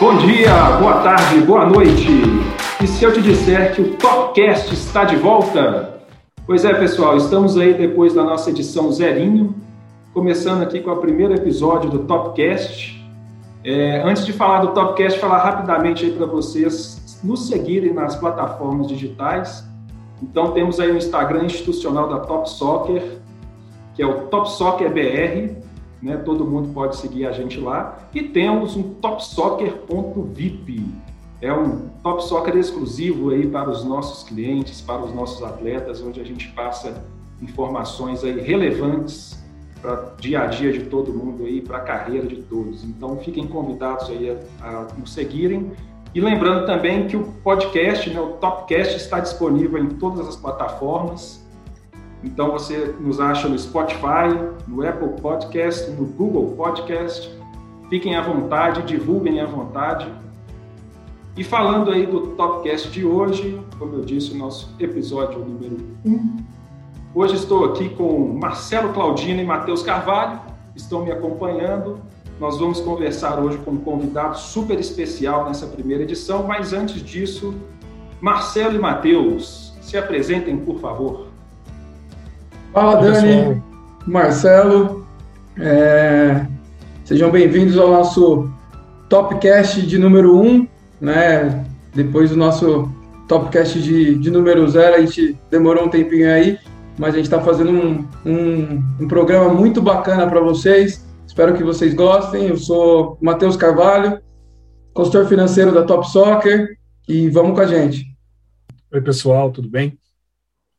Bom dia, boa tarde, boa noite. E se eu te disser que o Topcast está de volta? Pois é, pessoal, estamos aí depois da nossa edição zerinho, começando aqui com o primeiro episódio do Topcast. É, antes de falar do Topcast, falar rapidamente aí para vocês nos seguirem nas plataformas digitais. Então temos aí o Instagram institucional da Top Soccer, que é o Top Soccer BR, né? Todo mundo pode seguir a gente lá. E temos um topsoccer.vip. É um Top Soccer exclusivo aí para os nossos clientes, para os nossos atletas, onde a gente passa informações aí relevantes para dia a dia de todo mundo aí, para a carreira de todos. Então fiquem convidados aí a, a nos seguirem. E lembrando também que o podcast, né, o Topcast, está disponível em todas as plataformas. Então você nos acha no Spotify, no Apple Podcast, no Google Podcast. Fiquem à vontade, divulguem à vontade. E falando aí do Topcast de hoje, como eu disse, o nosso episódio número 1. Hoje estou aqui com Marcelo Claudino e Matheus Carvalho, estão me acompanhando. Nós vamos conversar hoje com um convidado super especial nessa primeira edição, mas antes disso, Marcelo e Matheus, se apresentem, por favor. Fala, Dani, Marcelo. É... Sejam bem-vindos ao nosso Topcast de número 1, né? Depois do nosso Topcast de, de número 0, a gente demorou um tempinho aí, mas a gente está fazendo um, um, um, programa muito bacana para vocês. Espero que vocês gostem. Eu sou Matheus Carvalho, consultor financeiro da Top Soccer, e vamos com a gente. Oi, pessoal, tudo bem?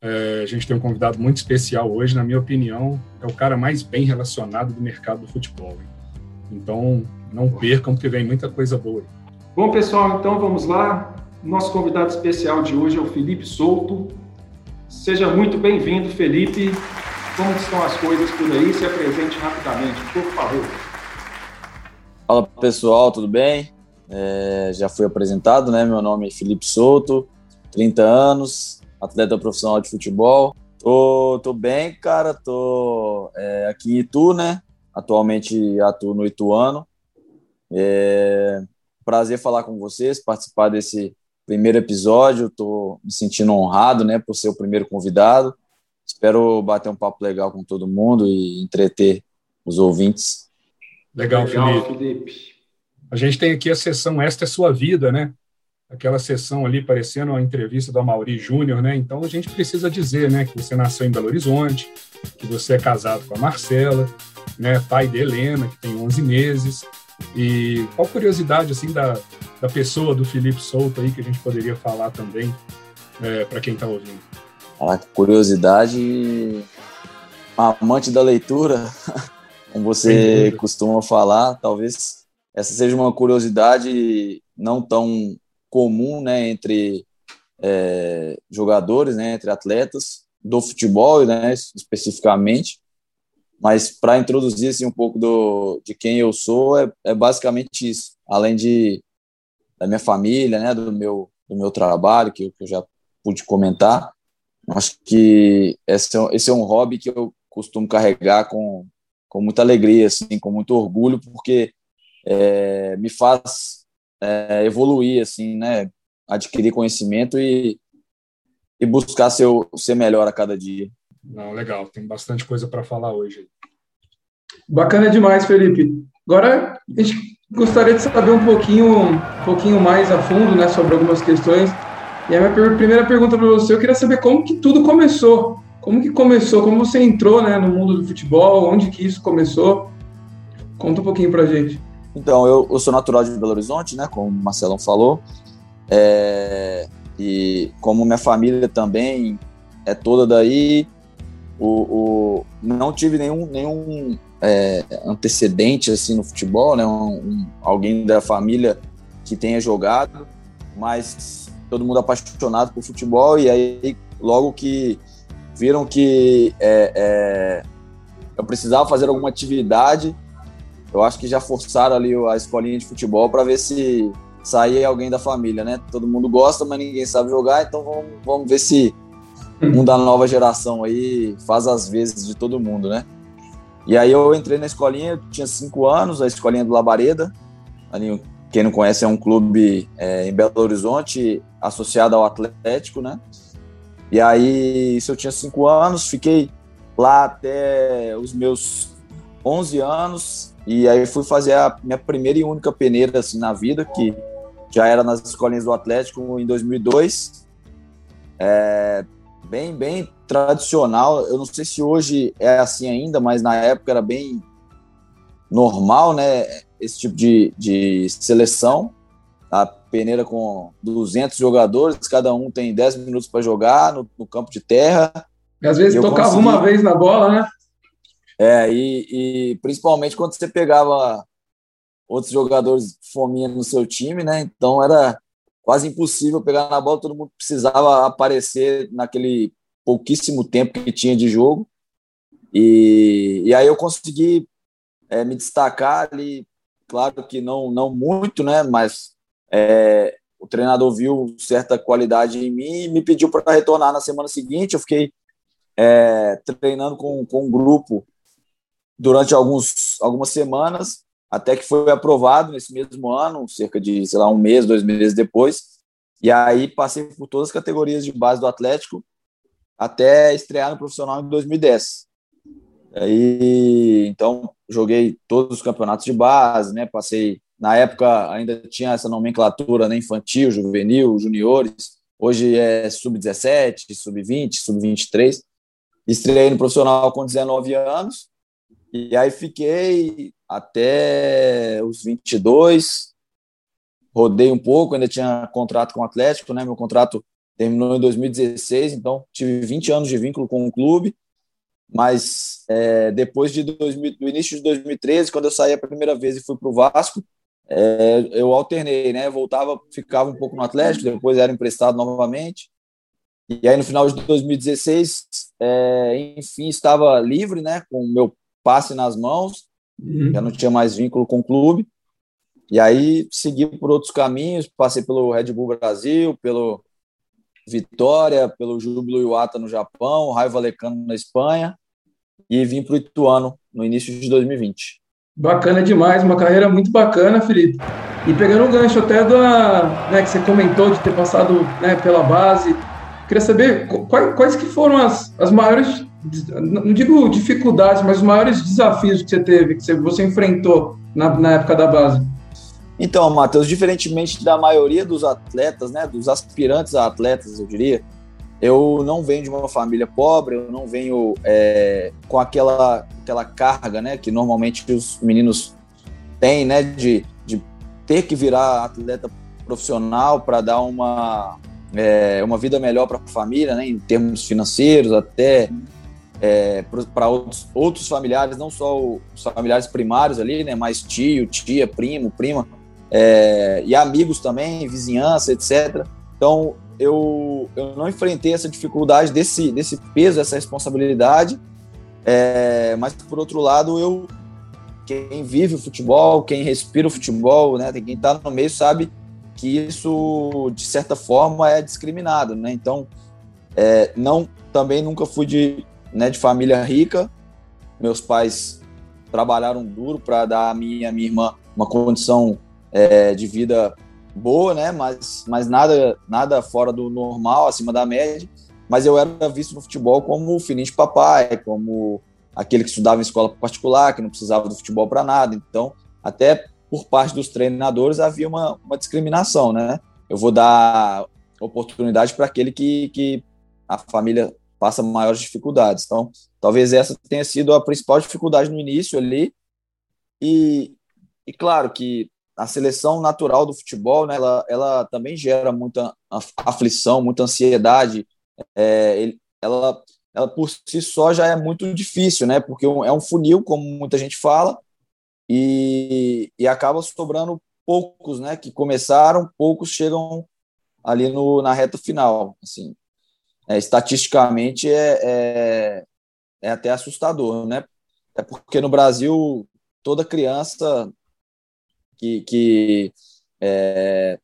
É, a gente tem um convidado muito especial hoje, na minha opinião, é o cara mais bem relacionado do mercado do futebol. Hein? Então, não percam, porque vem muita coisa boa. Bom, pessoal, então vamos lá. Nosso convidado especial de hoje é o Felipe Souto. Seja muito bem-vindo, Felipe. Como estão as coisas por aí? Se apresente rapidamente, por favor. Fala, pessoal, tudo bem? É, já fui apresentado, né? Meu nome é Felipe Souto, 30 anos, atleta profissional de futebol. Tô, tô bem, cara, tô é, aqui em Itu, né? Atualmente atuo no Ituano. É, prazer falar com vocês, participar desse primeiro episódio. Tô me sentindo honrado, né, por ser o primeiro convidado. Espero bater um papo legal com todo mundo e entreter os ouvintes. Legal, legal Felipe. Felipe. A gente tem aqui a sessão Esta é Sua Vida, né? Aquela sessão ali parecendo uma entrevista do Amaury Júnior, né? Então a gente precisa dizer, né, que você nasceu em Belo Horizonte, que você é casado com a Marcela, né, pai de Helena, que tem 11 meses. E qual curiosidade assim da, da pessoa do Felipe Souto aí que a gente poderia falar também é, para quem está ouvindo? A curiosidade, amante da leitura, como você costuma falar, talvez essa seja uma curiosidade não tão comum né, entre é, jogadores, né, entre atletas do futebol, né, especificamente. Mas para introduzir assim, um pouco do, de quem eu sou, é, é basicamente isso. Além de da minha família, né, do meu do meu trabalho que, que eu já pude comentar, acho que esse é, esse é um hobby que eu costumo carregar com, com muita alegria, assim, com muito orgulho, porque é, me faz é, evoluir, assim, né? Adquirir conhecimento e, e buscar ser, ser melhor a cada dia. Não, legal, tem bastante coisa para falar hoje. Bacana demais, Felipe. Agora a gente gostaria de saber um pouquinho, um pouquinho mais a fundo, né, sobre algumas questões. E a minha primeira pergunta para você, eu queria saber como que tudo começou. Como que começou? Como você entrou, né, no mundo do futebol? Onde que isso começou? Conta um pouquinho para gente. Então, eu, eu sou natural de Belo Horizonte, né, como o Marcelão falou, é, e como minha família também é toda daí, o, o não tive nenhum, nenhum é, antecedente assim no futebol, né, um, um, alguém da família que tenha jogado, mas todo mundo apaixonado por futebol e aí logo que viram que é, é eu precisava fazer alguma atividade eu acho que já forçaram ali a escolinha de futebol para ver se sair alguém da família, né? Todo mundo gosta, mas ninguém sabe jogar, então vamos, vamos ver se um da nova geração aí faz as vezes de todo mundo, né? E aí eu entrei na escolinha, eu tinha cinco anos, a escolinha do Labareda, ali quem não conhece, é um clube é, em Belo Horizonte, associado ao Atlético, né? E aí, isso eu tinha cinco anos, fiquei lá até os meus 11 anos, e aí fui fazer a minha primeira e única peneira assim, na vida, que já era nas escolinhas do Atlético em 2002. É, bem, bem tradicional. Eu não sei se hoje é assim ainda, mas na época era bem normal, né? Esse tipo de, de seleção. A peneira com 200 jogadores, cada um tem 10 minutos para jogar no, no, campo de terra. E às vezes tocava consegui... uma vez na bola, né? É, e, e principalmente quando você pegava outros jogadores fominha no seu time, né? Então era quase impossível pegar na bola, todo mundo precisava aparecer naquele pouquíssimo tempo que tinha de jogo. E, e aí eu consegui é, me destacar ali, claro que não, não muito, né? Mas é, o treinador viu certa qualidade em mim e me pediu para retornar na semana seguinte. Eu fiquei é, treinando com, com um grupo durante alguns, algumas semanas, até que foi aprovado nesse mesmo ano, cerca de, sei lá, um mês, dois meses depois. E aí passei por todas as categorias de base do Atlético até estrear no profissional em 2010. Aí, então, joguei todos os campeonatos de base, né? Passei, na época ainda tinha essa nomenclatura né? infantil, juvenil, juniores. Hoje é sub-17, sub-20, sub-23. Estreiei no profissional com 19 anos. E aí fiquei até os 22. Rodei um pouco, ainda tinha contrato com o Atlético, né? Meu contrato terminou em 2016, então tive 20 anos de vínculo com o clube, mas é, depois de 2000, do início de 2013, quando eu saí a primeira vez e fui para o Vasco, é, eu alternei, né? Voltava, ficava um pouco no Atlético, depois era emprestado novamente. E aí no final de 2016, é, enfim, estava livre, né? Com meu passe nas mãos, uhum. já não tinha mais vínculo com o clube. E aí segui por outros caminhos, passei pelo Red Bull Brasil, pelo Vitória, pelo Júbilo Iwata no Japão, Raio Valecano na Espanha e vim para o Ituano no início de 2020. Bacana demais, uma carreira muito bacana, Felipe. E pegando um gancho até da, né, que você comentou de ter passado né, pela base, queria saber quais, quais que foram as, as maiores, não digo dificuldades, mas os maiores desafios que você teve, que você, enfrentou na, na época da base. Então, Matheus, diferentemente da maioria dos atletas, né, dos aspirantes a atletas, eu diria, eu não venho de uma família pobre, eu não venho é, com aquela, aquela carga, né, que normalmente os meninos têm, né, de, de ter que virar atleta profissional para dar uma, é, uma vida melhor para a família, né, em termos financeiros, até é, para outros, outros familiares, não só os familiares primários ali, né, mas tio, tia, primo, prima, é, e amigos também, vizinhança, etc. Então, eu, eu não enfrentei essa dificuldade desse, desse peso, essa responsabilidade, é, mas, por outro lado, eu quem vive o futebol, quem respira o futebol, né, quem está no meio sabe que isso, de certa forma, é discriminado, né? Então, é, não, também nunca fui de, né, de família rica. Meus pais trabalharam duro para dar a minha, a minha irmã uma condição é, de vida boa, né? Mas, mas nada, nada fora do normal, acima da média. Mas eu era visto no futebol como o filhinho de papai, como aquele que estudava em escola particular, que não precisava do futebol para nada. Então, até por parte dos treinadores havia uma, uma discriminação, né? Eu vou dar oportunidade para aquele que, que a família passa maiores dificuldades. Então, talvez essa tenha sido a principal dificuldade no início ali. E, e claro que a seleção natural do futebol, né, ela, ela também gera muita aflição, muita ansiedade. É, ela, ela por si só já é muito difícil, né, porque é um funil, como muita gente fala, e, e acaba sobrando poucos, né, que começaram, poucos chegam ali no, na reta final. Assim, é, estatisticamente é, é, é até assustador, né? É porque no Brasil toda criança que, que é,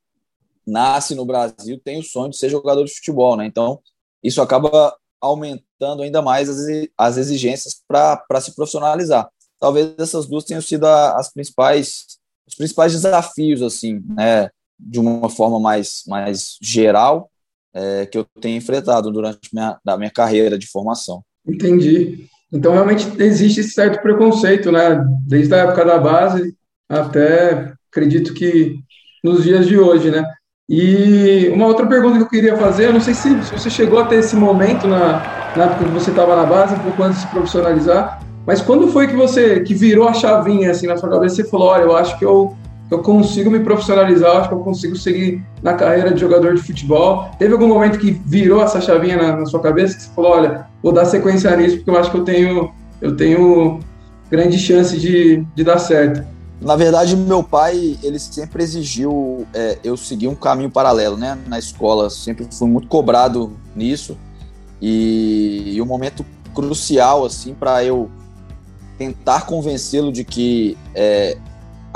nasce no Brasil tem o sonho de ser jogador de futebol, né? Então, isso acaba aumentando ainda mais as, as exigências para se profissionalizar. Talvez essas duas tenham sido as principais os principais desafios, assim, né, de uma forma mais, mais geral, é, que eu tenho enfrentado durante minha, da minha carreira de formação. Entendi. Então, realmente existe esse certo preconceito, né? Desde a época da base até, acredito que nos dias de hoje, né? E uma outra pergunta que eu queria fazer, eu não sei se, você chegou a ter esse momento na, na época que você estava na base, um pouco antes de se profissionalizar, mas quando foi que você que virou a chavinha assim na sua cabeça e falou, olha, eu acho que eu, eu consigo me profissionalizar, acho que eu consigo seguir na carreira de jogador de futebol? Teve algum momento que virou essa chavinha na, na sua cabeça que você falou, olha, vou dar sequência nisso porque eu acho que eu tenho eu tenho grande chance de, de dar certo? Na verdade, meu pai, ele sempre exigiu é, eu seguir um caminho paralelo, né? Na escola, sempre fui muito cobrado nisso. E, e um momento crucial, assim, para eu tentar convencê-lo de que é,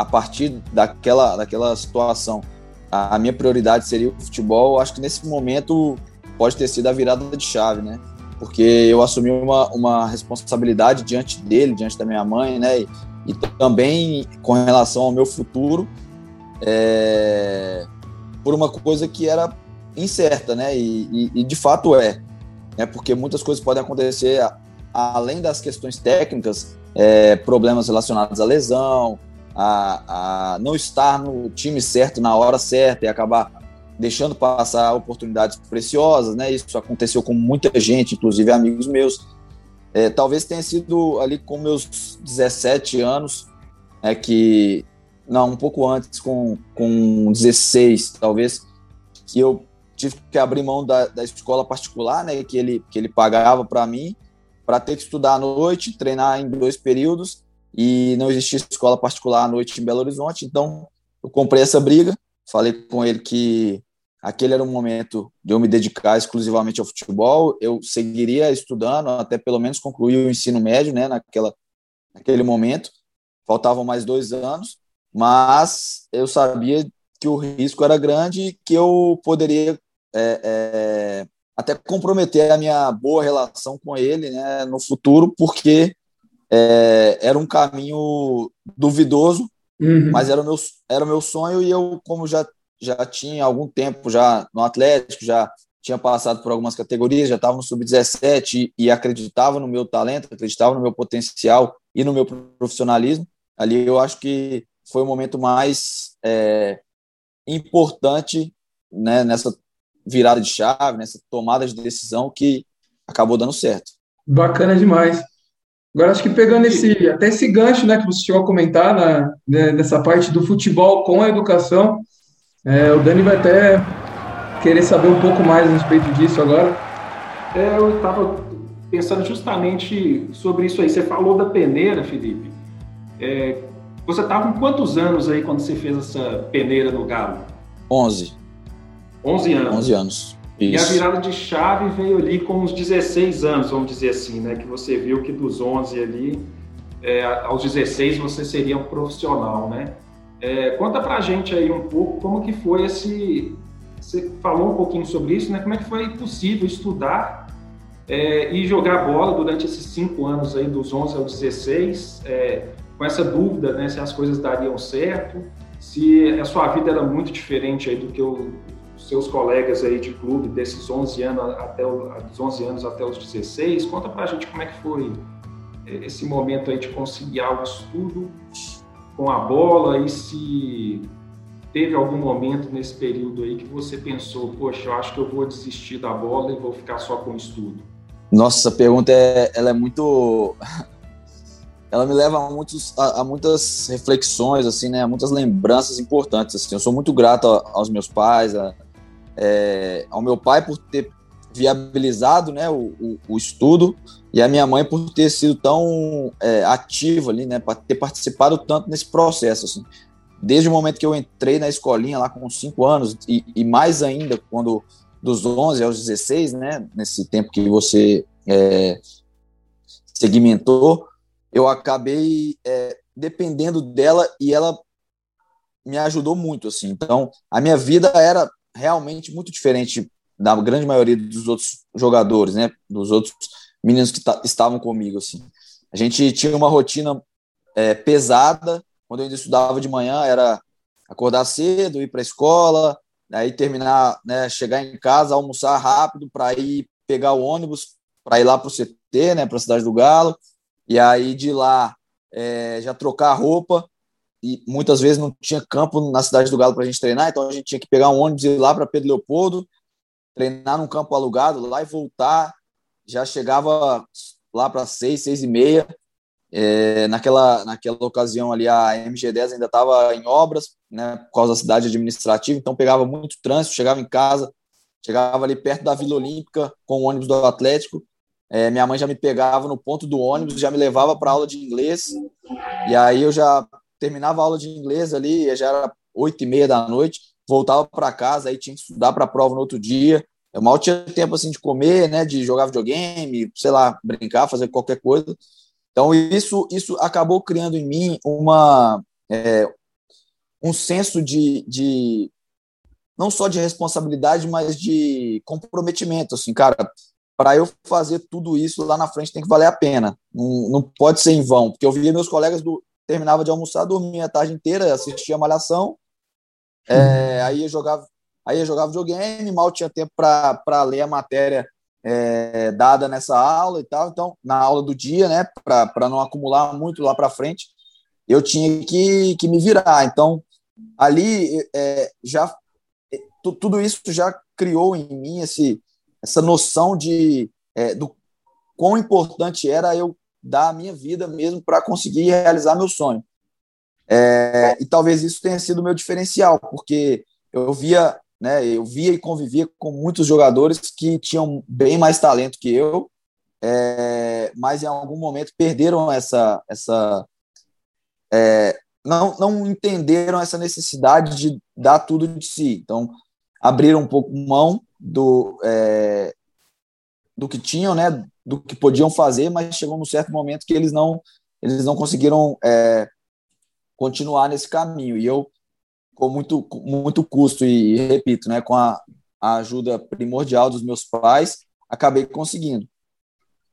a partir daquela, daquela situação a, a minha prioridade seria o futebol, acho que nesse momento pode ter sido a virada de chave, né? Porque eu assumi uma, uma responsabilidade diante dele, diante da minha mãe, né? E, e também com relação ao meu futuro, é, por uma coisa que era incerta, né? E, e, e, de fato é, né? Porque muitas coisas podem acontecer além das questões técnicas, é, problemas relacionados à lesão, a, a não estar no time certo na hora certa e acabar deixando passar oportunidades preciosas, né? Isso aconteceu com muita gente, inclusive amigos meus. É, talvez tenha sido ali com meus 17 anos, é que não, um pouco antes, com, com 16, talvez, que eu tive que abrir mão da, da escola particular, né, que ele, que ele pagava para mim, para ter que estudar à noite, treinar em dois períodos, e não existia escola particular à noite em Belo Horizonte, então eu comprei essa briga, falei com ele que aquele era um momento de eu me dedicar exclusivamente ao futebol. Eu seguiria estudando até pelo menos concluir o ensino médio, né, naquela, naquele momento. Faltavam mais dois anos, mas eu sabia que o risco era grande e que eu poderia é, é, até comprometer a minha boa relação com ele né, no futuro, porque é, era um caminho duvidoso, uhum. mas era o, meu, era o meu sonho e eu, como já já tinha algum tempo já no Atlético, já tinha passado por algumas categorias, já estava no sub-17 e, e acreditava no meu talento, acreditava no meu potencial e no meu profissionalismo. Ali eu acho que foi o momento mais é, importante né, nessa virada de chave, nessa tomada de decisão que acabou dando certo. Bacana demais. Agora, acho que pegando esse, até esse gancho né, que você chegou a comentar na, né, nessa parte do futebol com a educação, é, o Dani vai até querer saber um pouco mais a respeito disso agora. É, eu estava pensando justamente sobre isso aí. Você falou da peneira, Felipe. É, você estava com quantos anos aí quando você fez essa peneira no Galo? 11. 11 anos. 11 anos. Isso. E a virada de chave veio ali com uns 16 anos, vamos dizer assim, né? Que você viu que dos 11 ali, é, aos 16 você seria um profissional, né? É, conta pra gente aí um pouco como que foi esse. Você falou um pouquinho sobre isso, né? Como é que foi possível estudar é, e jogar bola durante esses cinco anos aí, dos 11 aos 16, é, com essa dúvida, né? Se as coisas dariam certo, se a sua vida era muito diferente aí do que os seus colegas aí de clube desses 11 anos até os 11 anos até os 16. Conta pra gente como é que foi esse momento aí de conciliar o estudo com a bola e se teve algum momento nesse período aí que você pensou, poxa, eu acho que eu vou desistir da bola e vou ficar só com o estudo? Nossa, pergunta é, ela é muito, ela me leva a, muitos, a, a, muitas reflexões, assim, né, a muitas lembranças importantes. Assim, eu sou muito grato aos meus pais, a, é, ao meu pai por ter viabilizado, né, o, o, o estudo, e a minha mãe por ter sido tão é, ativa ali, né, para ter participado tanto nesse processo, assim. Desde o momento que eu entrei na escolinha lá com 5 anos e, e, mais ainda quando dos 11 aos 16, né, nesse tempo que você é, segmentou, eu acabei é, dependendo dela e ela me ajudou muito, assim. Então, a minha vida era realmente muito diferente da grande maioria dos outros jogadores, né, dos outros meninos que estavam comigo, assim. A gente tinha uma rotina é, pesada, quando eu ainda estudava de manhã, era acordar cedo, ir para a escola, aí terminar, né, chegar em casa, almoçar rápido para ir pegar o ônibus para ir lá para o CT, né, para a cidade do Galo, e aí de lá é, já trocar roupa e muitas vezes não tinha campo na cidade do Galo para a gente treinar, então a gente tinha que pegar um ônibus e ir lá para Pedro Leopoldo, treinar num campo alugado lá e voltar. Já chegava lá para seis, seis e meia. É, naquela, naquela ocasião ali a MG10 ainda estava em obras, né, por causa da cidade administrativa, então pegava muito trânsito, chegava em casa, chegava ali perto da Vila Olímpica com o ônibus do Atlético, é, minha mãe já me pegava no ponto do ônibus, já me levava para aula de inglês, e aí eu já terminava a aula de inglês ali, já era oito e meia da noite, voltava para casa, aí tinha que estudar para a prova no outro dia. Eu mal tinha tempo assim de comer, né, de jogar videogame, sei lá, brincar, fazer qualquer coisa. Então isso isso acabou criando em mim uma é, um senso de, de não só de responsabilidade, mas de comprometimento, assim, cara. Para eu fazer tudo isso lá na frente tem que valer a pena. Não, não pode ser em vão, porque eu via meus colegas do, terminava de almoçar, dormia a tarde inteira, assistia a malhação, é, aí eu jogava aí eu jogava videogame, mal tinha tempo para ler a matéria é, dada nessa aula e tal, então na aula do dia, né, para não acumular muito lá para frente, eu tinha que, que me virar, então ali é, já tudo isso já criou em mim esse, essa noção de é, do quão importante era eu dar a minha vida mesmo para conseguir realizar meu sonho. É, e talvez isso tenha sido meu diferencial, porque eu via, né, eu via e convivia com muitos jogadores que tinham bem mais talento que eu, é, mas em algum momento perderam essa, essa é, não, não entenderam essa necessidade de dar tudo de si. Então, abriram um pouco mão do, é, do que tinham, né, do que podiam fazer, mas chegou num certo momento que eles não eles não conseguiram é, continuar nesse caminho. E eu, com muito, muito custo, e, repito, né, com a, a ajuda primordial dos meus pais, acabei conseguindo.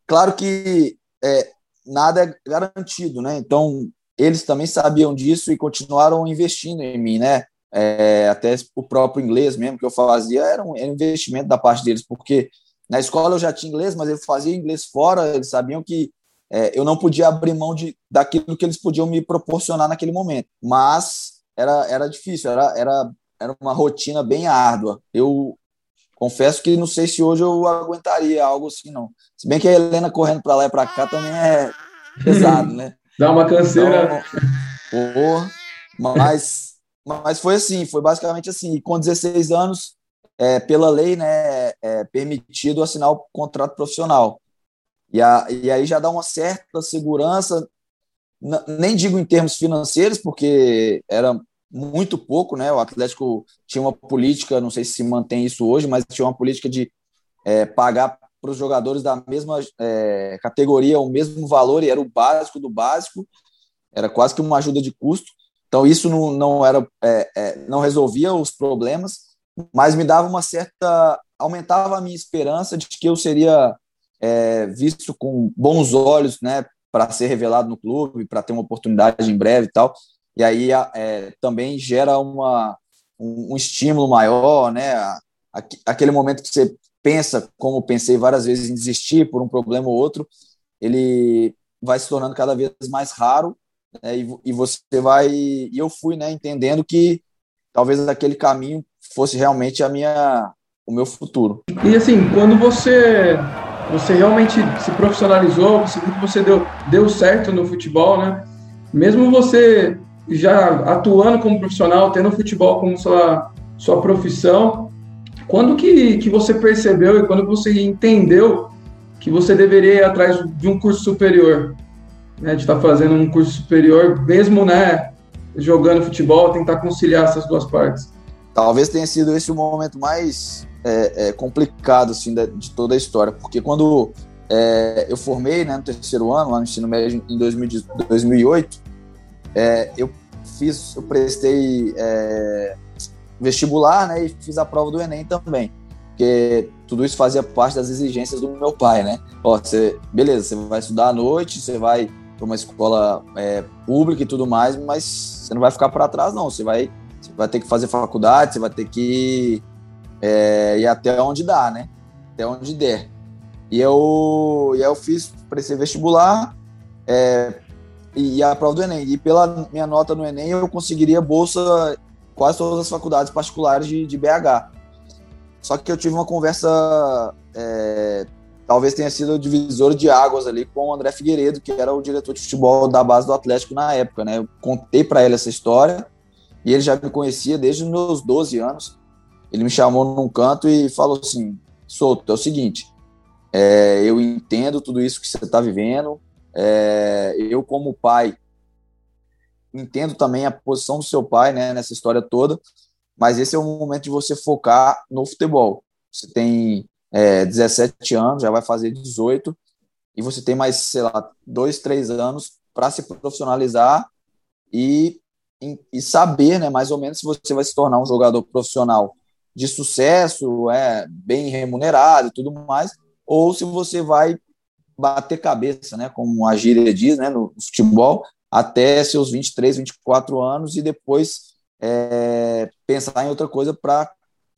Claro que é, nada é garantido, né? Então, eles também sabiam disso e continuaram investindo em mim, né? É, até o próprio inglês mesmo que eu fazia era um, era um investimento da parte deles, porque na escola eu já tinha inglês, mas eu fazia inglês fora, eles sabiam que é, eu não podia abrir mão de, daquilo que eles podiam me proporcionar naquele momento. Mas era, era difícil, era, era, era uma rotina bem árdua. Eu confesso que não sei se hoje eu aguentaria algo assim, não. Se bem que a Helena correndo para lá e para cá também é pesado, né? Dá uma canseira. Então, mas, mas foi assim, foi basicamente assim. E com 16 anos, é, pela lei, né, é permitido assinar o contrato profissional. E, a, e aí já dá uma certa segurança, nem digo em termos financeiros, porque era muito pouco, né? O Atlético tinha uma política, não sei se mantém isso hoje, mas tinha uma política de é, pagar para os jogadores da mesma é, categoria o mesmo valor, e era o básico do básico, era quase que uma ajuda de custo. Então, isso não, não, era, é, é não resolvia os problemas, mas me dava uma certa. aumentava a minha esperança de que eu seria é, visto com bons olhos, né, para ser revelado no clube, para ter uma oportunidade em breve e tal. E aí é, também gera uma, um, um, estímulo maior, né? Aquele momento que você pensa, como pensei várias vezes em desistir por um problema ou outro, ele vai se tornando cada vez mais raro né, e, e você vai e eu fui né entendendo que talvez aquele caminho fosse realmente a minha o meu futuro. E assim, quando você você realmente se profissionalizou, você viu que você deu, deu certo no futebol, né? Mesmo você já atuando como profissional, tendo o futebol como sua, sua profissão, quando que, que você percebeu e quando você entendeu que você deveria ir atrás de um curso superior? Né, de estar tá fazendo um curso superior, mesmo né, jogando futebol, tentar conciliar essas duas partes? talvez tenha sido esse o momento mais é, é, complicado assim, de, de, toda a história, porque quando é, eu formei né, no terceiro ano, lá no ensino médio em 2000, 2008, é, eu fiz, eu prestei é, vestibular né, e fiz a prova do Enem também, porque tudo isso fazia parte das exigências do meu pai, né? Ó, você, beleza, você vai estudar à noite, você vai para uma escola é, pública e tudo mais, mas você não vai ficar para trás, não. Você vai, você vai ter que fazer faculdade, você vai ter que é, ir até onde dá, né? Até onde der. E eu, e eu fiz, prestei vestibular é, e, e a prova do Enem. E pela minha nota no Enem, eu conseguiria bolsa quase todas as faculdades particulares de, de BH. Só que eu tive uma conversa é, talvez tenha sido o divisor de águas ali com o André Figueiredo, que era o diretor de futebol da base do Atlético na época, né? Eu contei para ele essa história e ele já me conhecia desde os meus 12 anos. Ele me chamou num canto e falou assim: Souto, é o seguinte, é, eu entendo tudo isso que você está vivendo, é, eu, como pai, entendo também a posição do seu pai né, nessa história toda, mas esse é o momento de você focar no futebol. Você tem é, 17 anos, já vai fazer 18, e você tem mais, sei lá, dois, três anos para se profissionalizar e, e saber, né, mais ou menos, se você vai se tornar um jogador profissional de sucesso, é bem remunerado e tudo mais, ou se você vai bater cabeça, né, como a gíria diz, né, no futebol, até seus 23, 24 anos e depois é, pensar em outra coisa para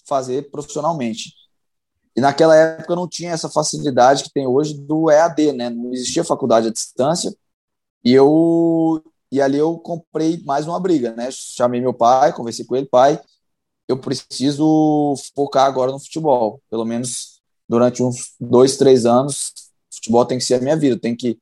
fazer profissionalmente. E naquela época não tinha essa facilidade que tem hoje do EAD, né? Não existia faculdade à distância. E eu e ali eu comprei mais uma briga, né? Chamei meu pai, conversei com ele, pai, eu preciso focar agora no futebol, pelo menos durante uns dois, três anos, futebol tem que ser a minha vida, tem que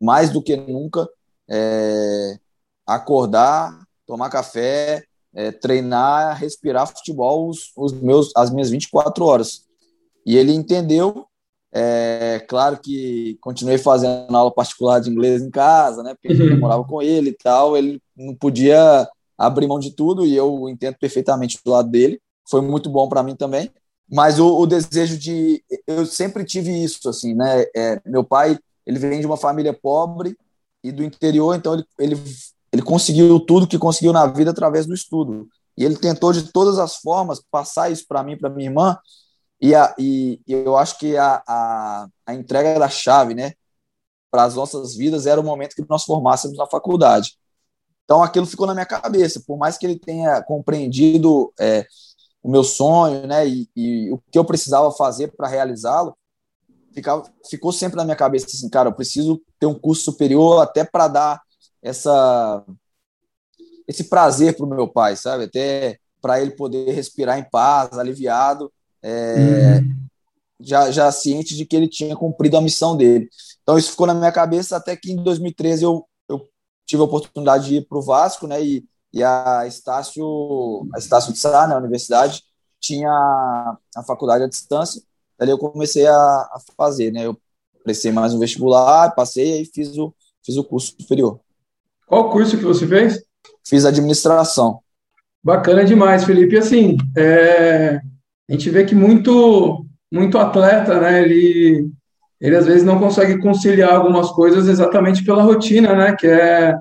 mais do que nunca é, acordar, tomar café, é, treinar, respirar futebol os, os meus, as minhas 24 horas. E ele entendeu. É, claro que continuei fazendo aula particular de inglês em casa, né? Porque eu uhum. morava com ele e tal. Ele não podia abrir mão de tudo e eu entendo perfeitamente do lado dele. Foi muito bom para mim também. Mas o, o, desejo de. Eu sempre tive isso, assim, né? É, meu pai, ele vem de uma família pobre e do interior, então ele, ele, ele conseguiu tudo que conseguiu na vida através do estudo. E ele tentou de todas as formas passar isso para mim, para minha irmã, e, a, e, eu acho que a, a, a entrega da chave, né, para as nossas vidas era o momento que nós formássemos na faculdade. Então aquilo ficou na minha cabeça, por mais que ele tenha compreendido é, o meu sonho, né, e, e, o que eu precisava fazer para realizá-lo, ficou sempre na minha cabeça assim, cara, eu preciso ter um curso superior até para dar essa esse prazer para o meu pai, sabe? Até para ele poder respirar em paz, aliviado é, uhum. já, já ciente de que ele tinha cumprido a missão dele. Então isso ficou na minha cabeça até que em 2013 eu, eu tive a oportunidade de ir para o Vasco, né? E, e a Estácio, a Estácio de Sá, né, a universidade, tinha a faculdade à distância. Daí eu comecei a, a fazer, né? Eu prestei mais um vestibular, passei e fiz o, fiz o curso superior. Qual curso que você fez? Fiz administração. Bacana demais, Felipe. Assim, é, a gente vê que muito muito atleta, né, ele ele às vezes não consegue conciliar algumas coisas exatamente pela rotina, né, que é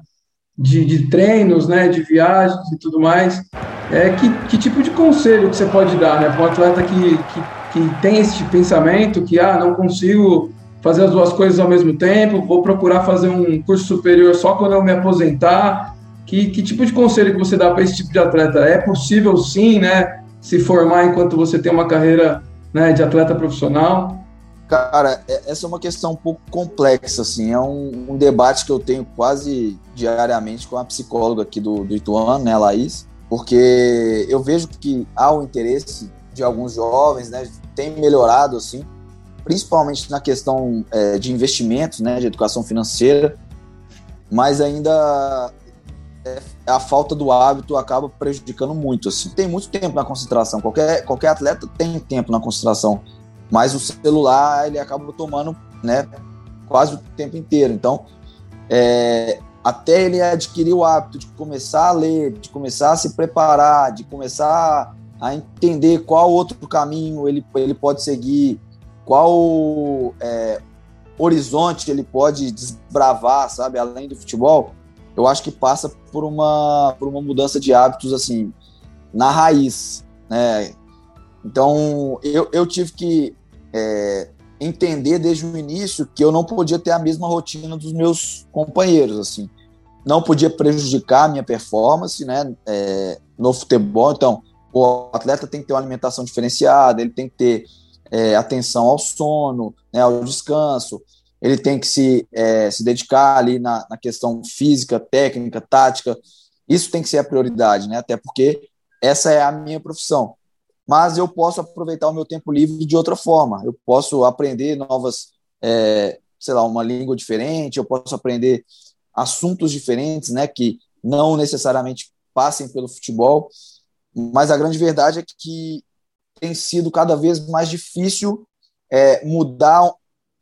de, de treinos, né, de viagens e tudo mais. É que, que tipo de conselho que você pode dar, né, para um atleta que, que, que tem esse pensamento que ah, não consigo fazer as duas coisas ao mesmo tempo, vou procurar fazer um curso superior só quando eu me aposentar. Que, que tipo de conselho que você dá para esse tipo de atleta? É possível sim, né? Se formar enquanto você tem uma carreira né, de atleta profissional? Cara, é, essa é uma questão um pouco complexa, assim, é um, um debate que eu tenho quase diariamente com a psicóloga aqui do, do Ituano, né, Laís, porque eu vejo que há o interesse de alguns jovens, né, tem melhorado, assim, principalmente na questão é, de investimentos, né, de educação financeira, mas ainda é, a falta do hábito acaba prejudicando muito. Assim. Tem muito tempo na concentração. Qualquer, qualquer atleta tem tempo na concentração, mas o celular ele acaba tomando né, quase o tempo inteiro. Então, é, até ele adquirir o hábito de começar a ler, de começar a se preparar, de começar a entender qual outro caminho ele, ele pode seguir, qual é, horizonte ele pode desbravar, sabe, além do futebol, eu acho que passa por uma, por uma mudança de hábitos, assim, na raiz, né? Então, eu, eu tive que é, entender desde o início que eu não podia ter a mesma rotina dos meus companheiros, assim. Não podia prejudicar a minha performance, né, é, no futebol. Então, o atleta tem que ter uma alimentação diferenciada, ele tem que ter é, atenção ao sono, né, ao descanso, ele tem que se, é, se dedicar ali na, na questão física, técnica, tática. Isso tem que ser a prioridade, né? Até porque essa é a minha profissão mas eu posso aproveitar o meu tempo livre de outra forma. Eu posso aprender novas, é, sei lá, uma língua diferente, eu posso aprender assuntos diferentes, né, que não necessariamente passem pelo futebol, mas a grande verdade é que tem sido cada vez mais difícil é, mudar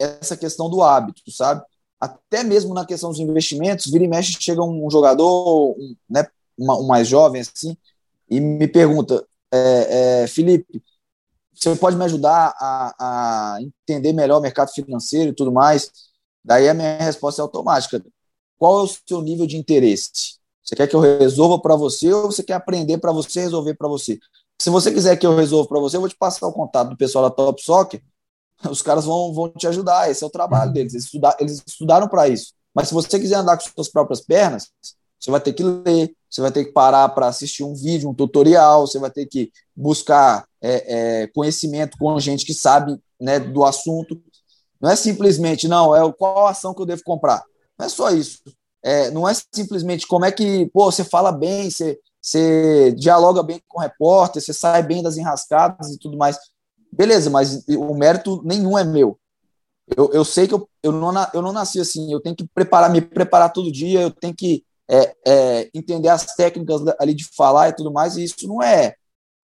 essa questão do hábito, sabe? Até mesmo na questão dos investimentos, vira e mexe, chega um jogador, um, né, um mais jovem assim, e me pergunta: é, é, Felipe, você pode me ajudar a, a, entender melhor o mercado financeiro e tudo mais? Daí a minha resposta é automática. Qual é o seu nível de interesse? Você quer que eu resolva para você ou você quer aprender para você resolver para você? Se você quiser que eu resolva para você, eu vou te passar o contato do pessoal da Top Soccer. Os caras vão, vão te ajudar. Esse é o trabalho deles. Eles, estudar, eles estudaram para isso. Mas se você quiser andar com suas próprias pernas, você vai ter que ler, você vai ter que parar para assistir um vídeo, um tutorial, você vai ter que buscar é, é, conhecimento com gente que sabe né, do assunto. Não é simplesmente, não, é qual ação que eu devo comprar. Não é só isso. É, não é simplesmente como é que pô, você fala bem, você, você dialoga bem com o repórter, você sai bem das enrascadas e tudo mais. Beleza, mas o mérito nenhum é meu. Eu, eu sei que eu, eu, não, eu não nasci assim, eu tenho que preparar, me preparar todo dia, eu tenho que é, é, entender as técnicas ali de falar e tudo mais, e isso não é,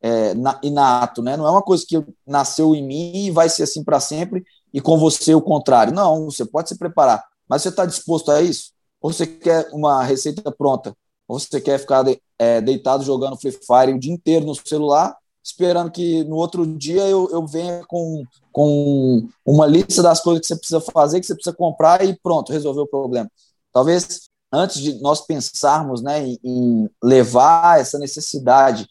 é inato, né? Não é uma coisa que nasceu em mim e vai ser assim para sempre, e com você o contrário. Não, você pode se preparar, mas você está disposto a isso? Ou você quer uma receita pronta? Ou você quer ficar de, é, deitado jogando Free Fire o dia inteiro no celular, esperando que no outro dia eu, eu venha com, com uma lista das coisas que você precisa fazer, que você precisa comprar e pronto, resolveu o problema. Talvez antes de nós pensarmos né, em, levar essa necessidade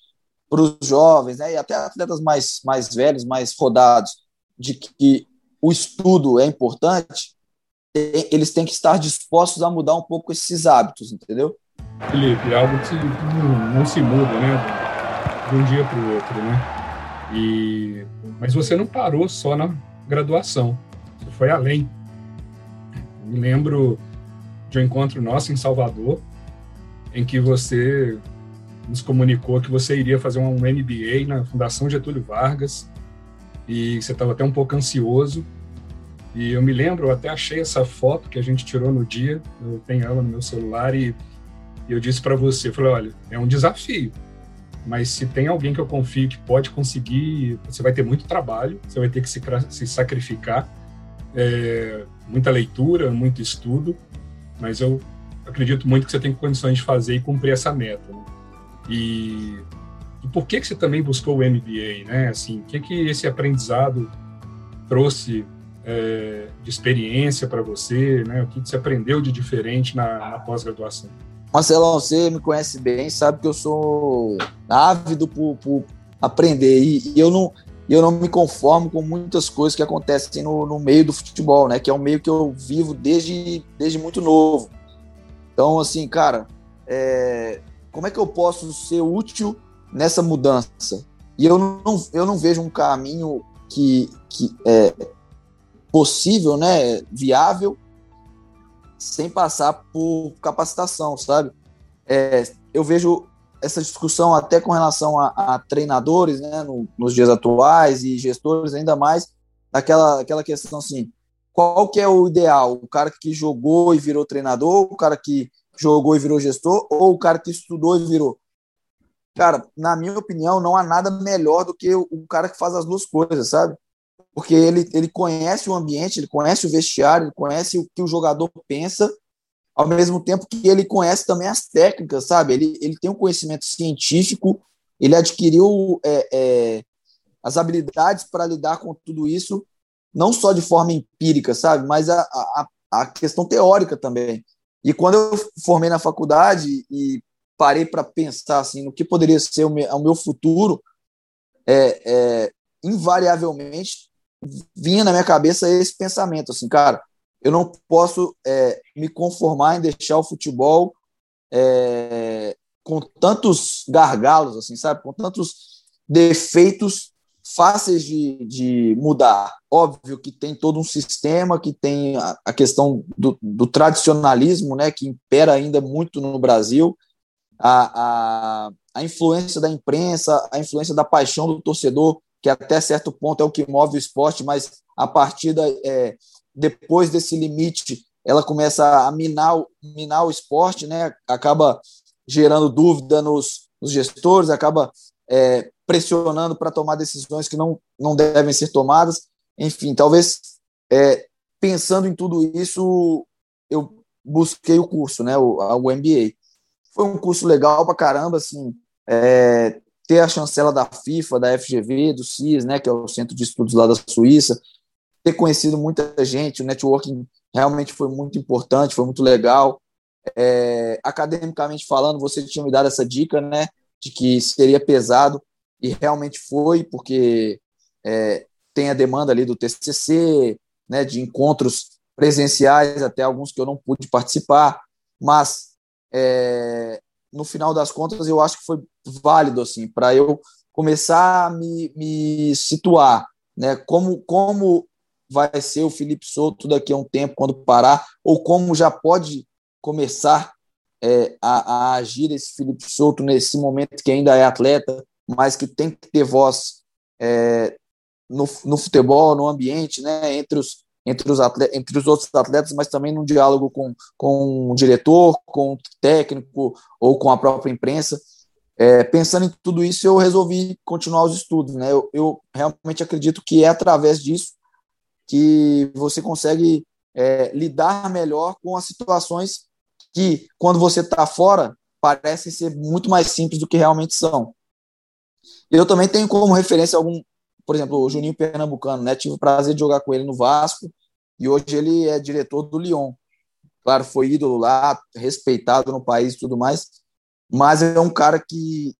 para os jovens, né, e até atletas mais, mais velhos, mais rodados, de que o estudo é importante, eles têm que estar dispostos a mudar um pouco esses hábitos, entendeu? Felipe, é algo que não, não se muda, né, de um dia para o outro, né? E mas você não parou só na graduação, você foi além. Me lembro de um encontro nosso em Salvador, em que você nos comunicou que você iria fazer um MBA na Fundação Getúlio Vargas e você estava até um pouco ansioso. E eu me lembro, eu até achei essa foto que a gente tirou no dia, eu tenho ela no meu celular e, e eu disse para você, eu falei, olha, é um desafio, mas se tem alguém que eu confio que pode conseguir, você vai ter muito trabalho, você vai ter que se, se sacrificar, é, muita leitura, muito estudo, mas eu acredito muito que você tem condições de fazer e cumprir essa meta. Né? E, e, por que que você também buscou o MBA, né? Assim, o que que esse aprendizado trouxe é, de experiência para você, né? O que, que você aprendeu de diferente na, na pós-graduação? Marcelo, você me conhece bem, sabe que eu sou ávido por, por aprender e, e eu não eu não me conformo com muitas coisas que acontecem no, no meio do futebol, né? Que é um meio que eu vivo desde, desde muito novo. Então, assim, cara, é, como é que eu posso ser útil nessa mudança? E eu não, eu não vejo um caminho que, que é possível, né? Viável, sem passar por capacitação, sabe? É, eu vejo essa discussão até com relação a, a treinadores, né, no, nos dias atuais e gestores ainda mais, daquela aquela questão assim, qual que é o ideal? O cara que jogou e virou treinador, o cara que jogou e virou gestor, ou o cara que estudou e virou? Cara, na minha opinião, não há nada melhor do que o, o cara que faz as duas coisas, sabe? Porque ele, ele conhece o ambiente, ele conhece o vestiário, ele conhece o que o jogador pensa ao mesmo tempo que ele conhece também as técnicas, sabe? Ele, ele tem um conhecimento científico, ele adquiriu é, é, as habilidades para lidar com tudo isso, não só de forma empírica, sabe? Mas a, a, a questão teórica também. E quando eu formei na faculdade e parei para pensar assim, no que poderia ser o meu, o meu futuro, é, é, invariavelmente vinha na minha cabeça esse pensamento, assim, cara, eu não posso é, me conformar em deixar o futebol é, com tantos gargalos, assim, sabe? Com tantos defeitos fáceis de, de mudar. Óbvio que tem todo um sistema, que tem a, a questão do, do, tradicionalismo, né, que impera ainda muito no Brasil, a, a, a influência da imprensa, a influência da paixão do torcedor, que até certo ponto é o que move o esporte, mas a partir da, é, depois desse limite, ela começa a minar, minar o esporte, né? acaba gerando dúvida nos, nos gestores, acaba é, pressionando para tomar decisões que não, não devem ser tomadas. Enfim, talvez é, pensando em tudo isso, eu busquei o curso, né, o, o MBA. Foi um curso legal para caramba, assim, é, ter a chancela da FIFA, da FGV, do CIS, né, que é o Centro de Estudos lá da Suíça, ter conhecido muita gente, o networking realmente foi muito importante, foi muito legal. É, academicamente falando, você tinha me dado essa dica, né, de que seria pesado, e realmente foi, porque é, tem a demanda ali do TCC, né, de encontros presenciais, até alguns que eu não pude participar, mas é, no final das contas eu acho que foi válido assim para eu começar a me, me situar, né, como como vai ser o Felipe Souto daqui a um tempo quando parar ou como já pode começar é, a, a, agir esse Felipe Souto nesse momento que ainda é atleta, mas que tem que ter voz é, no, no futebol, no ambiente, né, entre os, entre os, atletas, entre os outros atletas, mas também num diálogo com, com o diretor, com o técnico ou com a própria imprensa. É, pensando em tudo isso, eu resolvi continuar os estudos. Né? Eu, eu realmente acredito que é através disso que você consegue é, lidar melhor com as situações que, quando você está fora, parecem ser muito mais simples do que realmente são. Eu também tenho como referência algum, por exemplo, o Juninho Pernambucano, né? Tive o prazer de jogar com ele no Vasco e hoje ele é diretor do Lyon. Claro, foi ídolo lá, respeitado no país e tudo mais, mas é um cara que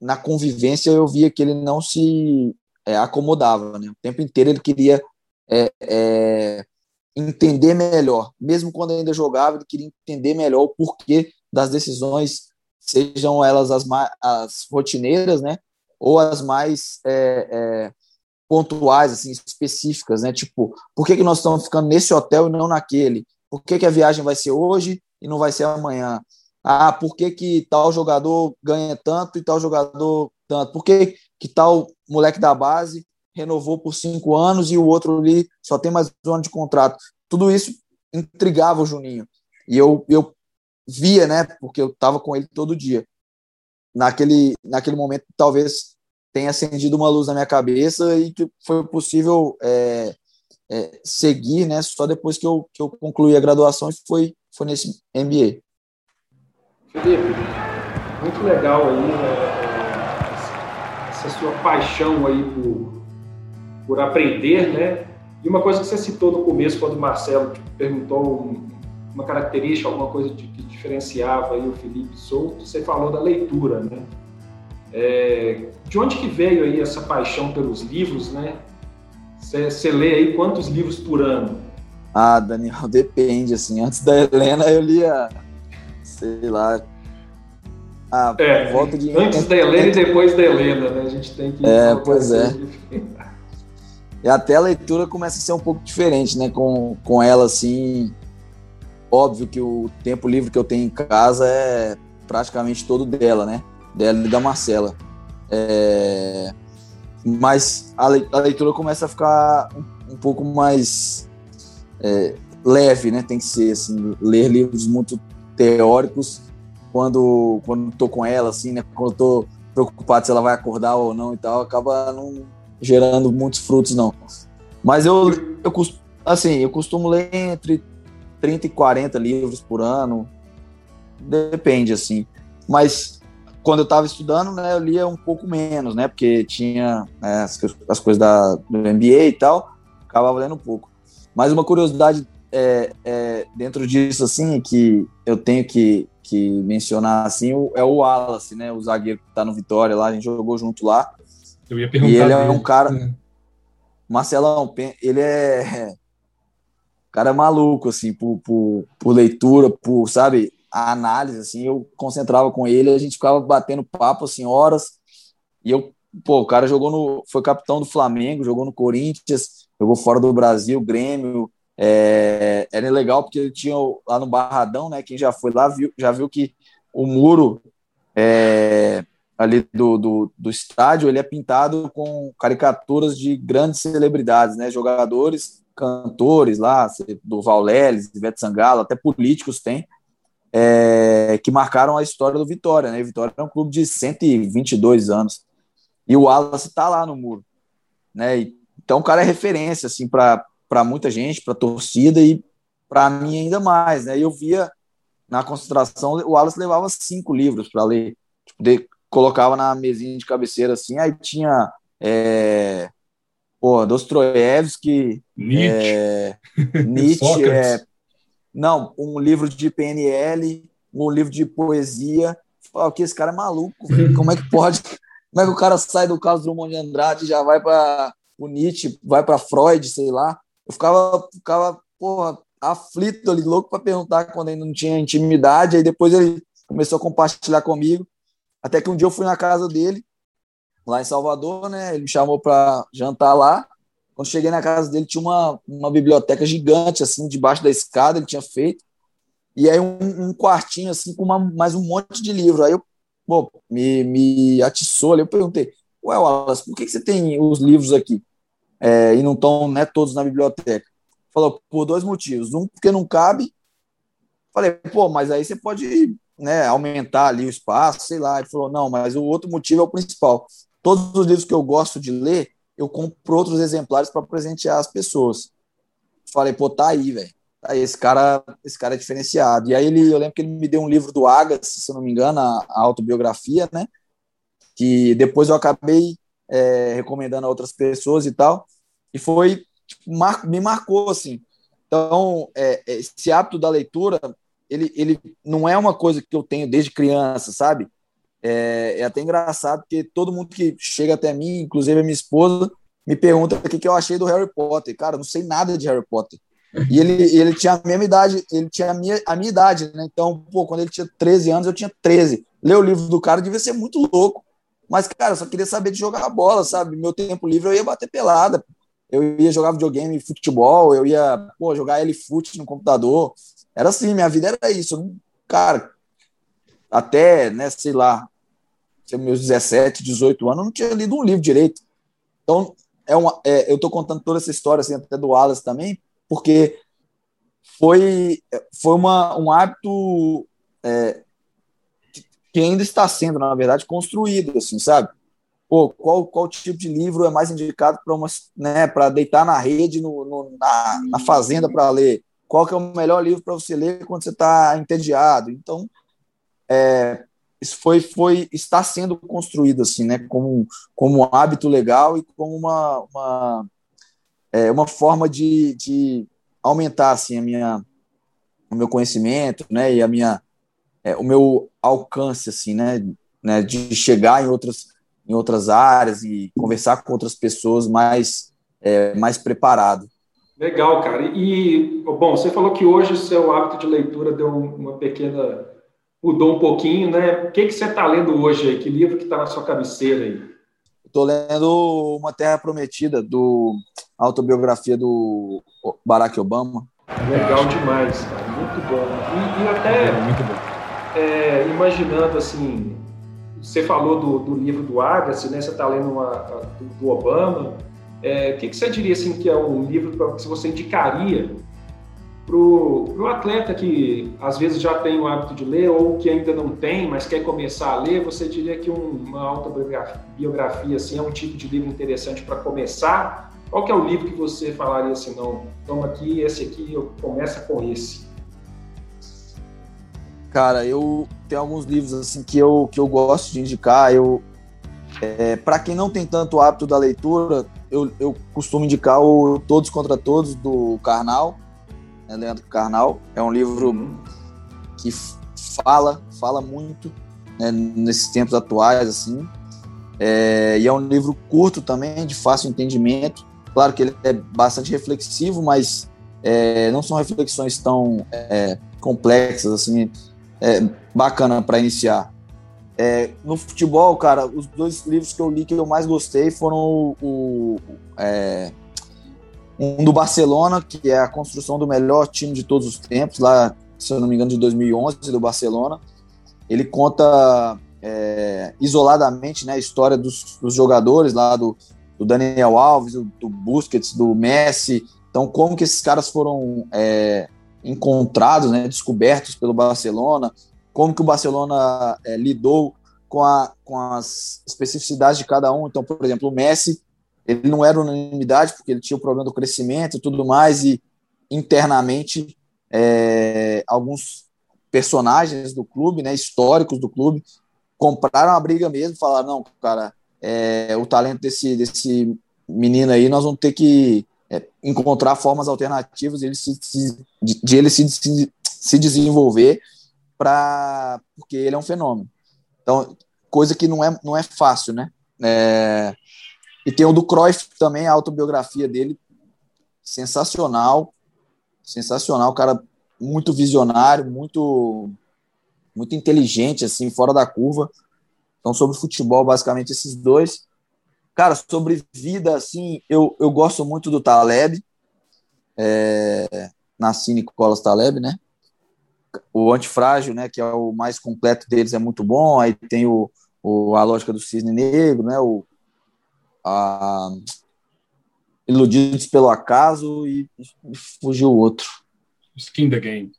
na convivência eu via que ele não se é, acomodava, né? O tempo inteiro ele queria é, é, entender melhor, mesmo quando ainda jogava, ele queria entender melhor o porquê das decisões, sejam elas as, as rotineiras, né? ou as mais é, é, pontuais, assim, específicas, né? Tipo, por que, que nós estamos ficando nesse hotel e não naquele? Por que, que a viagem vai ser hoje e não vai ser amanhã? Ah, por que, que tal jogador ganha tanto e tal jogador tanto? Por que, que tal moleque da base renovou por cinco anos e o outro ali só tem mais um ano de contrato? Tudo isso intrigava o Juninho. E eu, eu via, né? Porque eu estava com ele todo dia naquele, naquele momento talvez tenha acendido uma luz na minha cabeça e que foi possível é, é, seguir, né? Só depois que eu, que eu concluí a graduação e foi, foi nesse MBA. Felipe, muito legal aí né, essa sua paixão aí por, por aprender, né? E uma coisa que você citou no começo, quando o Marcelo perguntou uma característica, alguma coisa que diferenciava aí o Felipe Souto, você falou da leitura, né? É, de onde que veio aí essa paixão pelos livros, né? Você lê aí quantos livros por ano? Ah, Daniel, depende, assim. Antes da Helena eu lia, sei lá, ah, é, volta de... Antes da Helena e depois da Helena, né? A gente tem que... É, pois é. E até a leitura começa a ser um pouco diferente, né? Com, com ela, assim, Óbvio que o tempo livre que eu tenho em casa é praticamente todo dela, né? Dela e da Marcela. É... Mas a leitura começa a ficar um, pouco mais é, leve, né? Tem que ser assim, ler livros muito teóricos quando quando tô com ela, assim, né? Quando tô preocupado se ela vai acordar ou não e tal, acaba não gerando muitos frutos não. Mas eu eu assim, eu costumo ler entre 30 e 40 livros por ano, depende, assim. Mas quando eu estava estudando, né, eu lia um pouco menos, né, porque tinha né, as, as, coisas da, do MBA e tal, acabava lendo um pouco. Mas uma curiosidade é, é, dentro disso, assim, que eu tenho que, que mencionar, assim, é o Wallace, né, o zagueiro que está no Vitória lá, a gente jogou junto lá. Eu ia perguntar. E ele é um cara... Marcelão, ele é cara maluco, assim, por, por, por leitura, por, sabe, a análise, assim, eu concentrava com ele, a gente ficava batendo papo, assim, horas, e eu, pô, o cara jogou no, foi capitão do Flamengo, jogou no Corinthians, jogou fora do Brasil, Grêmio, é, era legal porque ele tinha lá no Barradão, né, quem já foi lá viu, já viu que o muro é, ali do, do, do estádio, ele é pintado com caricaturas de grandes celebridades, né, jogadores, cantores lá, do Vauleles, Ivete Sangalo, até políticos tem, é, que marcaram a história do Vitória, né? Vitória é um clube de 122 anos. E o Wallace está lá no muro, né? Então o cara é referência assim para muita gente, para torcida e para mim ainda mais, né? Eu via na concentração o Wallace levava cinco livros para ler, tipo, de, colocava na mesinha de cabeceira assim, aí tinha é, pô, Dostoiévski, Nietzsche, é, Nietzsche é, não, um livro de PNL, um livro de poesia. Fala, que esse cara é maluco, velho. Como é que pode? Como é que o cara sai do Carlos Drummond de Andrade já vai para o Nietzsche, vai para Freud, sei lá? Eu ficava, ficava porra, aflito ali, louco para perguntar quando ainda não tinha intimidade. Aí depois ele começou a compartilhar comigo. Até que um dia eu fui na casa dele, lá em Salvador, né? Ele me chamou para jantar lá. Quando cheguei na casa dele, tinha uma, uma biblioteca gigante, assim, debaixo da escada, ele tinha feito. E aí um, um quartinho, assim, com uma, mais um monte de livro. Aí eu, pô, me, me atiçou ali. Eu perguntei, ué, Wallace, por que, que você tem os livros aqui? É, e não estão né, todos na biblioteca? Falou, por dois motivos. Um, porque não cabe. Falei, pô, mas aí você pode né, aumentar ali o espaço, sei lá. Ele falou, não, mas o outro motivo é o principal. Todos os livros que eu gosto de ler, eu compro outros exemplares para presentear as pessoas. Falei, pô, tá aí, velho. Tá esse cara, esse cara é diferenciado. E aí ele, eu lembro que ele me deu um livro do Agassi, se eu não me engano, a, a autobiografia, né? Que depois eu acabei é, recomendando a outras pessoas e tal. E foi, tipo, mar, me marcou, assim. Então, é, esse hábito da leitura, ele, ele não é uma coisa que eu tenho desde criança, sabe? É, é, até engraçado, porque todo mundo que chega até mim, inclusive a minha esposa, me pergunta o que, que eu achei do Harry Potter. Cara, não sei nada de Harry Potter. E ele, ele tinha a mesma idade, ele tinha a minha, a minha idade, né? Então, pô, quando ele tinha 13 anos, eu tinha 13. Ler o livro do cara devia ser muito louco. Mas, cara, eu só queria saber de jogar bola, sabe? Meu tempo livre eu ia bater pelada. Eu ia jogar videogame, futebol, eu ia, pô, jogar L-Foot no computador. Era assim, minha vida era isso. Cara, até, né, sei lá, meus 17, 18 anos, não tinha lido um livro direito. Então, é uma, é, eu estou contando toda essa história, assim, até do Wallace também, porque foi, foi uma, um hábito é, que ainda está sendo, na verdade, construído, assim, sabe? Pô, qual, qual tipo de livro é mais indicado para né, deitar na rede, no, no na, na fazenda para ler? Qual que é o melhor livro para você ler quando você está entediado? Então, é, isso foi, foi está sendo construído assim, né, como, como um hábito legal e como uma, uma, é, uma forma de, de aumentar assim, a minha, o meu conhecimento né, e a minha, é, o meu alcance assim, né, né, de chegar em outras, em outras áreas e conversar com outras pessoas mais, é, mais preparado. Legal, cara. E, bom, você falou que hoje o seu hábito de leitura deu uma pequena mudou um pouquinho, né? O que, que você está lendo hoje aí? Que livro que está na sua cabeceira aí? Estou lendo Uma Terra Prometida, do autobiografia do Barack Obama. Legal demais, cara. Muito bom. E, e até é, muito bom. É, imaginando assim, você falou do, do livro do Agassi, né? Você está lendo uma, do, do Obama. É, o que, que você diria assim que é um livro que você indicaria para o atleta que às vezes já tem o hábito de ler ou que ainda não tem, mas quer começar a ler, você diria que um, uma autobiografia assim, é um tipo de livro interessante para começar? Qual que é o livro que você falaria assim, não, toma aqui, esse aqui, começa com esse? Cara, eu tenho alguns livros assim que eu, que eu gosto de indicar. Eu, é, para quem não tem tanto hábito da leitura, eu, eu costumo indicar o Todos contra Todos do Karnal né, Leandro Carnal. É um livro uhum. que fala, fala muito né, nesses tempos atuais, assim. É, e é um livro curto também, de fácil entendimento. Claro que ele é bastante reflexivo, mas é, não são reflexões tão é, complexas, assim, é, bacana para iniciar. É, no futebol, cara, os dois livros que eu li que eu mais gostei foram o, o é, um do Barcelona, que é a construção do melhor time de todos os tempos, lá, se eu não me engano, de 2011, do Barcelona. Ele conta é, isoladamente né, a história dos, dos jogadores lá, do, do Daniel Alves, do, do, Busquets, do Messi. Então, como que esses caras foram é, encontrados, né, descobertos pelo Barcelona, como que o Barcelona é, lidou com, a, com as especificidades de cada um. Então, por exemplo, o Messi, ele não era unanimidade porque ele tinha o problema do crescimento e tudo mais, e internamente é, alguns personagens do clube, né, históricos do clube, compraram a briga mesmo, falaram, não, cara, é, o talento desse, desse menino aí, nós vamos ter que é, encontrar formas alternativas de ele se, de, de ele se, se, se desenvolver para porque ele é um fenômeno. Então, coisa que não é, não é fácil, né? É, e tem o do Cruyff também, a autobiografia dele, sensacional, sensacional, cara muito visionário, muito muito inteligente, assim, fora da curva. Então, sobre futebol, basicamente esses dois. Cara, sobre vida, assim, eu, eu gosto muito do Taleb, é, Nassim Nicolas Taleb, né? O Antifrágil, né, que é o mais completo deles, é muito bom. Aí tem o, o A Lógica do Cisne Negro, né? O, a, Iludidos pelo Acaso e, e fugiu o outro. Skin the Game.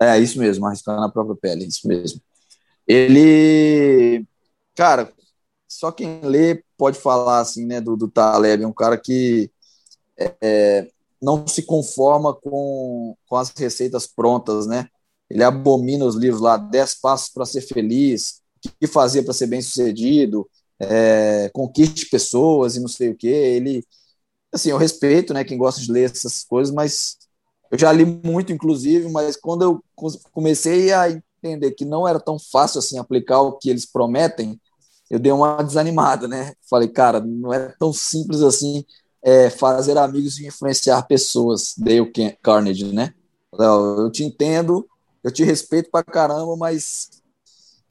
É, isso mesmo, arriscando na própria pele, isso mesmo. Ele, cara, só quem lê pode falar assim, né, do, do Taleb, é um cara que é, é, não se conforma com, com as receitas prontas, né? Ele abomina os livros lá, 10 passos para ser feliz, o que fazer para ser bem sucedido, é, conquiste pessoas e não sei o que. Ele, assim, eu respeito, né, quem gosta de ler essas coisas, mas eu já li muito, inclusive, mas quando eu comecei a entender que não era tão fácil assim aplicar o que eles prometem, eu dei uma desanimada, né? Falei, cara, não é tão simples assim é, fazer amigos e influenciar pessoas, Dale Carnegie, né? Eu te entendo, eu te respeito pra caramba, mas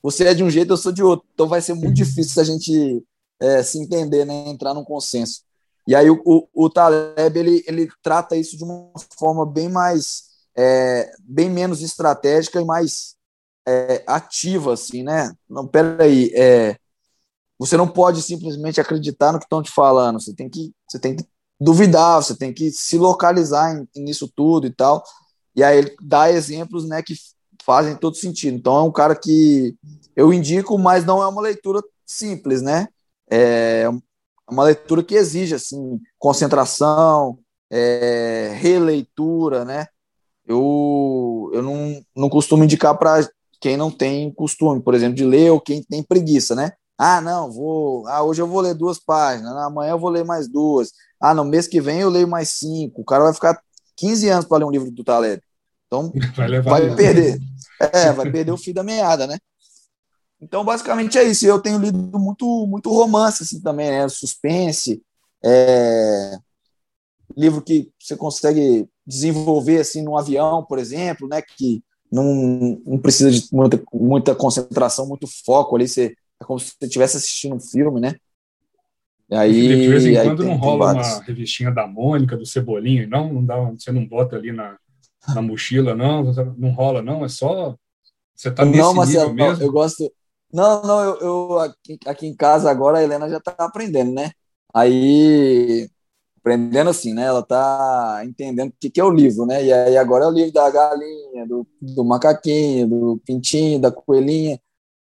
você é de um jeito, eu sou de outro. Então vai ser muito difícil a gente é, se entender, né? Entrar num consenso. E aí o, o, o Taleb, ele, ele trata isso de uma forma bem mais, é, bem menos estratégica e mais é, ativa, assim, né? Não, peraí, é, você não pode simplesmente acreditar no que estão te falando, você tem que, você tem que duvidar, você tem que se localizar em, nisso tudo e tal. E aí ele dá exemplos, né, que fazem todo sentido. Então é um cara que eu indico, mas não é uma leitura simples, né? É, é uma leitura que exige assim concentração, é, releitura, né? Eu, eu não, não costumo indicar para quem não tem costume, por exemplo, de ler ou quem tem preguiça, né? Ah, não, vou. Ah, hoje eu vou ler duas páginas, amanhã eu vou ler mais duas. Ah, no mês que vem eu leio mais cinco. O cara vai ficar 15 anos para ler um livro do Taleb. Então, vai, vai perder. É, vai perder o fio da meada, né? Então, basicamente é isso. Eu tenho lido muito, muito romance assim também, né? Suspense, é... livro que você consegue desenvolver assim num avião, por exemplo, né? Que não, não precisa de muita, muita concentração, muito foco ali. Você, é como se você estivesse assistindo um filme, né? E aí, de vez em quando não rola uma revistinha da Mônica, do Cebolinha, não, não dá, você não bota ali na, na mochila, não, não rola, não, é só você tá nesse não, Marcelo, mesmo. Eu gosto, não, não, eu, eu aqui, aqui, em casa agora a Helena já tá aprendendo, né? Aí, aprendendo assim, né? Ela tá entendendo o que, que é o livro, né? E aí agora é o livro da galinha, do, do macaquinho, do pintinho, da coelhinha.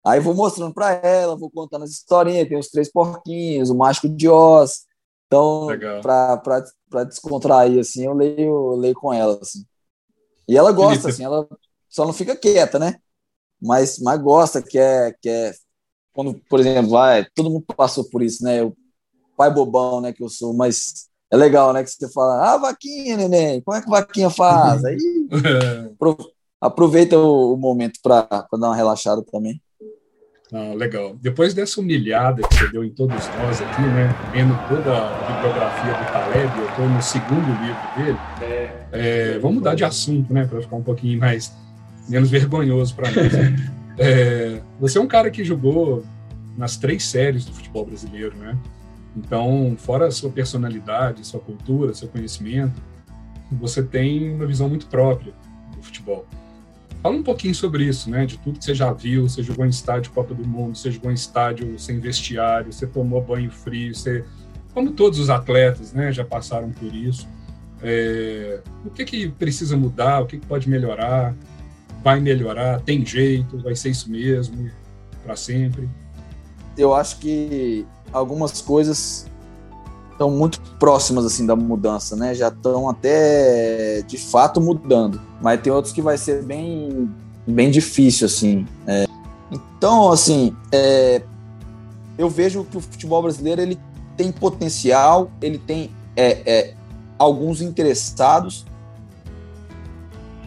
Aí vou mostrando para ela, vou contando as historinhas, tem os três porquinhos, o mágico de Oz. Então, para descontrair, assim, eu leio, eu leio com ela, assim. E ela gosta, assim, ela só não fica quieta, né? mas, mas gosta, que é, que é quando, por exemplo, vai, todo mundo passou por isso, né? O pai bobão, né, que eu sou, mas é legal, né, que você fala, ah, vaquinha, neném, como é que vaquinha faz? Aí aproveita o, o momento para dar uma relaxada também. Não, legal. Depois dessa humilhada que você deu em todos nós aqui, né, vendo toda a bibliografia do Taleb, eu estou no segundo livro dele, é, é, vamos mudar de assunto, né, para ficar um pouquinho mais menos vergonhoso para nós. é, você é um cara que jogou nas três séries do futebol brasileiro, né? Então, fora a sua personalidade, sua cultura, seu conhecimento, você tem uma visão muito própria do futebol. Fala um pouquinho sobre isso, né? De tudo que você já viu, você jogou em estádio Copa do Mundo, você jogou em estádio sem vestiário, você tomou banho frio, você, como todos os atletas, né, já passaram por isso. É, o que que precisa mudar? O que, que pode melhorar? Vai melhorar? Tem jeito? Vai ser isso mesmo para sempre? Eu acho que algumas coisas estão muito próximas assim da mudança, né? Já estão até de fato mudando, mas tem outros que vai ser bem bem difícil assim. É. Então, assim, é, eu vejo que o futebol brasileiro ele tem potencial, ele tem é, é alguns interessados.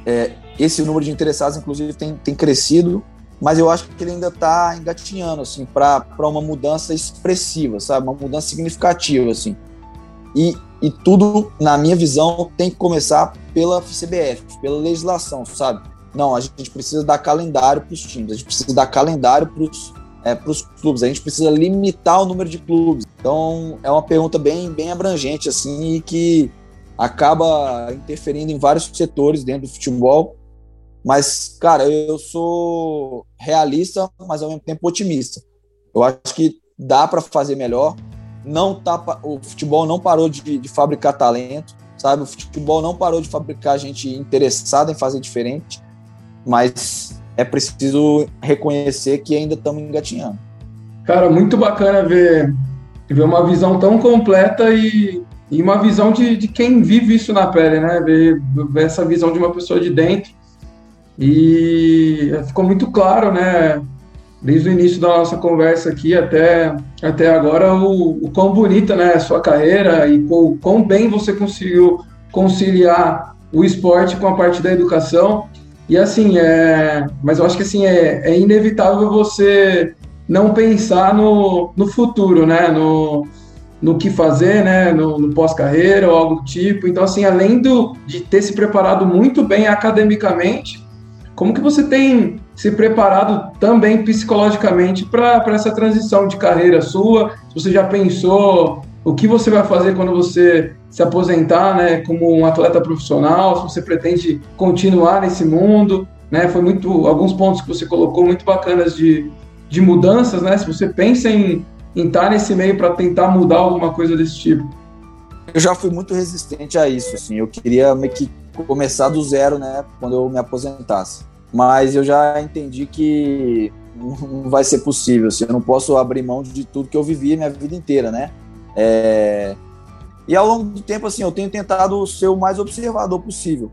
É, esse número de interessados, inclusive, tem, tem crescido mas eu acho que ele ainda está engatinhando assim para uma mudança expressiva, sabe, uma mudança significativa assim. E, e tudo, na minha visão, tem que começar pela CBF, pela legislação, sabe? Não, a gente precisa dar calendário para os times, a gente precisa dar calendário para os é, clubes, a gente precisa limitar o número de clubes. Então, é uma pergunta bem, bem abrangente, assim, e que acaba interferindo em vários setores dentro do futebol mas, cara, eu sou realista, mas ao mesmo tempo otimista. Eu acho que dá para fazer melhor. Não tá, o futebol não parou de, de, fabricar talento, sabe? O futebol não parou de fabricar gente interessada em fazer diferente, mas é preciso reconhecer que ainda estamos engatinhando. Cara, muito bacana ver, ver uma visão tão completa e, e uma visão de, de quem vive isso na pele, né? Ver, ver essa visão de uma pessoa de dentro e ficou muito claro, né, desde o início da nossa conversa aqui até, até agora, o, o quão bonita né, a sua carreira e o quão bem você conseguiu conciliar o esporte com a parte da educação. E assim, é, mas eu acho que assim, é, é inevitável você não pensar no, no futuro, né? No, no que fazer, né? No, no pós-carreira ou algo do tipo. Então, assim, além do, de ter se preparado muito bem academicamente, como que você tem se preparado também psicologicamente para essa transição de carreira sua? Você já pensou o que você vai fazer quando você se aposentar, né, como um atleta profissional? Se você pretende continuar nesse mundo, né? Foi muito alguns pontos que você colocou muito bacanas de, de mudanças, né? Se você pensa em, em estar nesse meio para tentar mudar alguma coisa desse tipo. Eu já fui muito resistente a isso, assim. Eu queria meio que começar do zero, né, quando eu me aposentasse. Mas eu já entendi que não vai ser possível, assim, eu não posso abrir mão de tudo que eu vivi minha vida inteira, né? É... E ao longo do tempo, assim, eu tenho tentado ser o mais observador possível.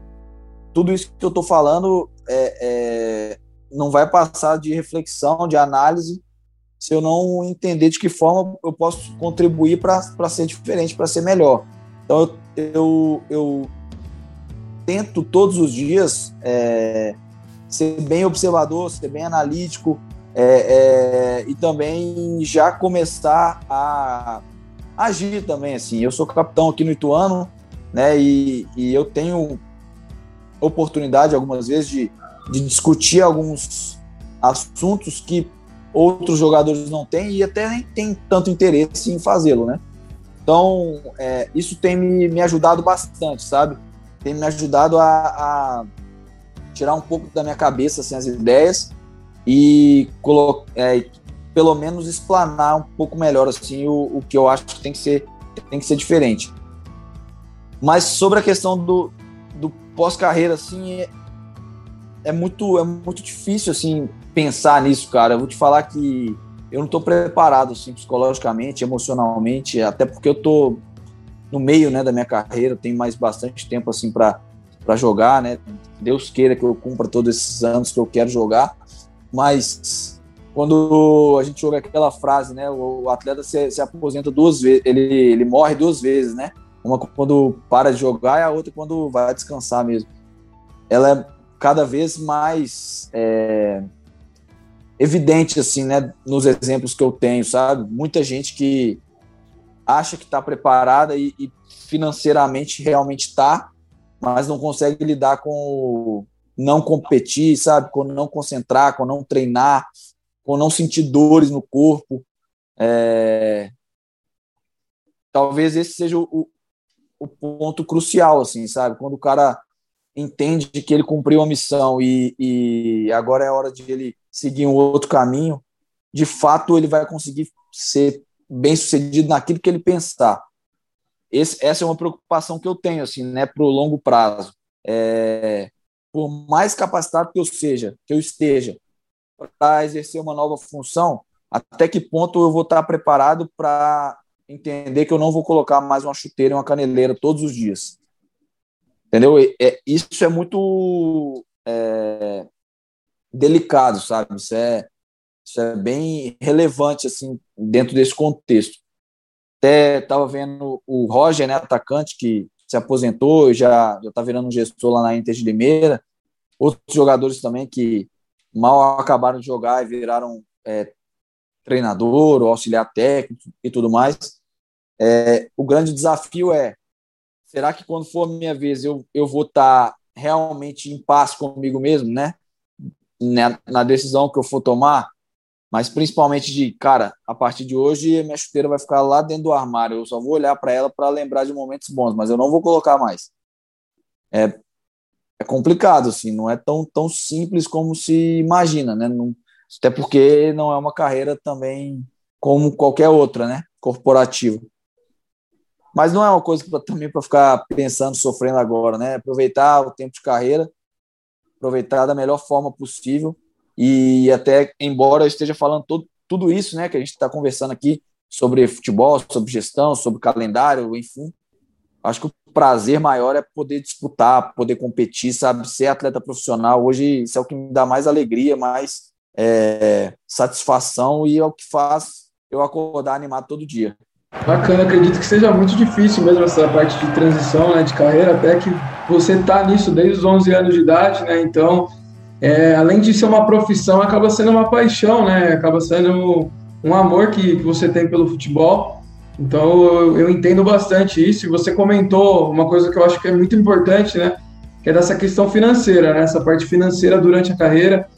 Tudo isso que eu estou falando é, é... não vai passar de reflexão, de análise, se eu não entender de que forma eu posso contribuir para ser diferente, para ser melhor. Então, eu, eu, eu tento todos os dias é, ser bem observador, ser bem analítico é, é, e também já começar a agir também. Assim, eu sou capitão aqui no Ituano, né? E, e eu tenho oportunidade algumas vezes de, de discutir alguns assuntos que outros jogadores não têm e até nem tem tanto interesse em fazê-lo, né? Então, é, isso tem me, me ajudado bastante, sabe? Tem me ajudado a, a tirar um pouco da minha cabeça assim, as ideias e é, pelo menos explanar um pouco melhor assim o, o que eu acho que tem que ser tem que ser diferente. Mas sobre a questão do, do pós-carreira assim é, é, muito é muito difícil assim pensar nisso, cara. Eu vou te falar que eu não estou preparado assim psicologicamente, emocionalmente, até porque eu tô no meio né, da minha carreira, tenho mais bastante tempo assim para jogar, né? Deus queira que eu cumpra todos esses anos que eu quero jogar, mas quando a gente joga aquela frase, né, o atleta se, se aposenta duas vezes, ele, ele morre duas vezes, né? Uma quando para de jogar e a outra quando vai descansar mesmo. Ela é cada vez mais é, evidente, assim, né, nos exemplos que eu tenho, sabe? Muita gente que acha que está preparada e, e, financeiramente realmente está, mas não consegue lidar com não competir, sabe? Com não concentrar, com não treinar, com não sentir dores no corpo. É... Talvez esse seja o, o ponto crucial, assim, sabe? Quando o cara entende que ele cumpriu a missão e, e agora é hora de ele seguir um outro caminho, de fato ele vai conseguir ser bem sucedido naquilo que ele pensar. Esse, essa é uma preocupação que eu tenho, assim, né, para o longo prazo. É, por mais capacitado que eu seja, que eu esteja, para exercer uma nova função, até que ponto eu vou estar preparado para entender que eu não vou colocar mais uma chuteira e uma caneleira todos os dias. Entendeu? É, isso é muito é, delicado, sabe? Isso é, isso é bem relevante assim dentro desse contexto. Até estava vendo o Roger, né, atacante, que se aposentou, já já está virando um gestor lá na Inter de Limeira. Outros jogadores também que mal acabaram de jogar e viraram é, treinador ou auxiliar técnico e tudo mais. É, o grande desafio é: será que quando for a minha vez eu, eu vou estar tá realmente em paz comigo mesmo, né? Na, na decisão que eu for tomar? Mas principalmente de, cara, a partir de hoje minha chuteira vai ficar lá dentro do armário, eu só vou olhar para ela para lembrar de momentos bons, mas eu não vou colocar mais. É, é complicado, assim, não é tão, tão simples como se imagina, né? Não, até porque não é uma carreira também como qualquer outra, né? Corporativa. Mas não é uma coisa pra, também para ficar pensando, sofrendo agora, né? Aproveitar o tempo de carreira, aproveitar da melhor forma possível e até, embora eu esteja falando todo, tudo isso, né, que a gente está conversando aqui sobre futebol, sobre gestão, sobre calendário, enfim, acho que o prazer maior é poder disputar, poder competir, sabe, ser atleta profissional. Hoje isso é o que me dá mais alegria, mais é, satisfação e é o que faz eu acordar animado todo dia. Bacana, acredito que seja muito difícil mesmo essa parte de transição, né, de carreira, até que você está nisso desde os 11 anos de idade, né, então é, além de ser uma profissão, acaba sendo uma paixão, né? Acaba sendo um amor que, que você tem pelo futebol. Então eu, eu, entendo bastante isso. E você comentou uma coisa que eu acho que é muito importante, né? Que é dessa questão financeira, né? Essa parte financeira durante a carreira.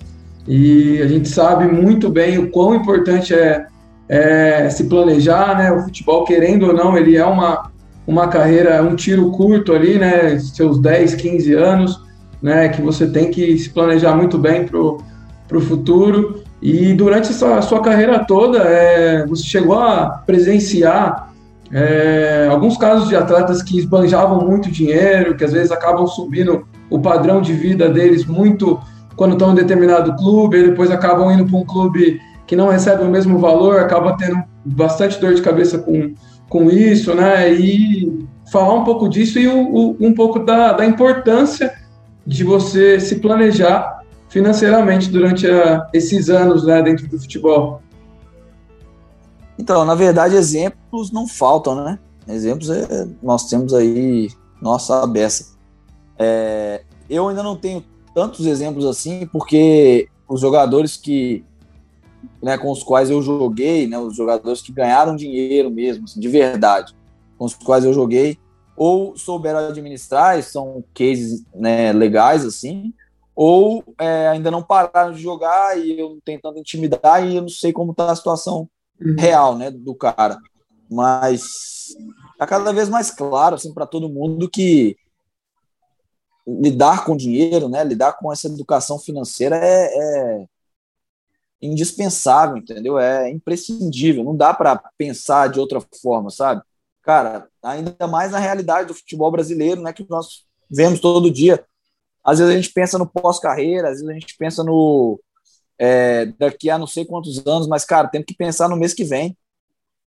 E a gente sabe muito bem o quão importante é, é se planejar, né? O futebol, querendo ou não, ele é uma, uma carreira, um tiro curto ali, né? Seus 10, 15 anos né, que você tem que se planejar muito bem para o futuro. E durante essa sua carreira toda, é, você chegou a presenciar é, alguns casos de atletas que esbanjavam muito dinheiro, que às vezes acabam subindo o padrão de vida deles muito quando estão em determinado clube, e depois acabam indo para um clube que não recebe o mesmo valor, acaba tendo bastante dor de cabeça com, com isso, né? E falar um pouco disso e o, o, um pouco da, da importância de você se planejar financeiramente durante a, esses anos né, dentro do futebol? Então, na verdade, exemplos não faltam, né? Exemplos é, nós temos aí nossa abessa. É, eu ainda não tenho tantos exemplos assim, porque os jogadores que né, com os quais eu joguei, né, os jogadores que ganharam dinheiro mesmo, assim, de verdade, com os quais eu joguei, ou souberam administrar, são cases né, legais assim, ou é, ainda não pararam de jogar e eu não tenho tanta intimidade e eu não sei como está a situação uhum. real né, do cara. Mas está cada vez mais claro assim, para todo mundo que lidar com dinheiro, né, lidar com essa educação financeira é, é indispensável, entendeu? É imprescindível, não dá para pensar de outra forma, sabe? Cara, ainda mais na realidade do futebol brasileiro, né, que nós vemos todo dia. Às vezes a gente pensa no pós-carreira, às vezes a gente pensa no é, daqui a não sei quantos anos, mas, cara, tem que pensar no mês que vem.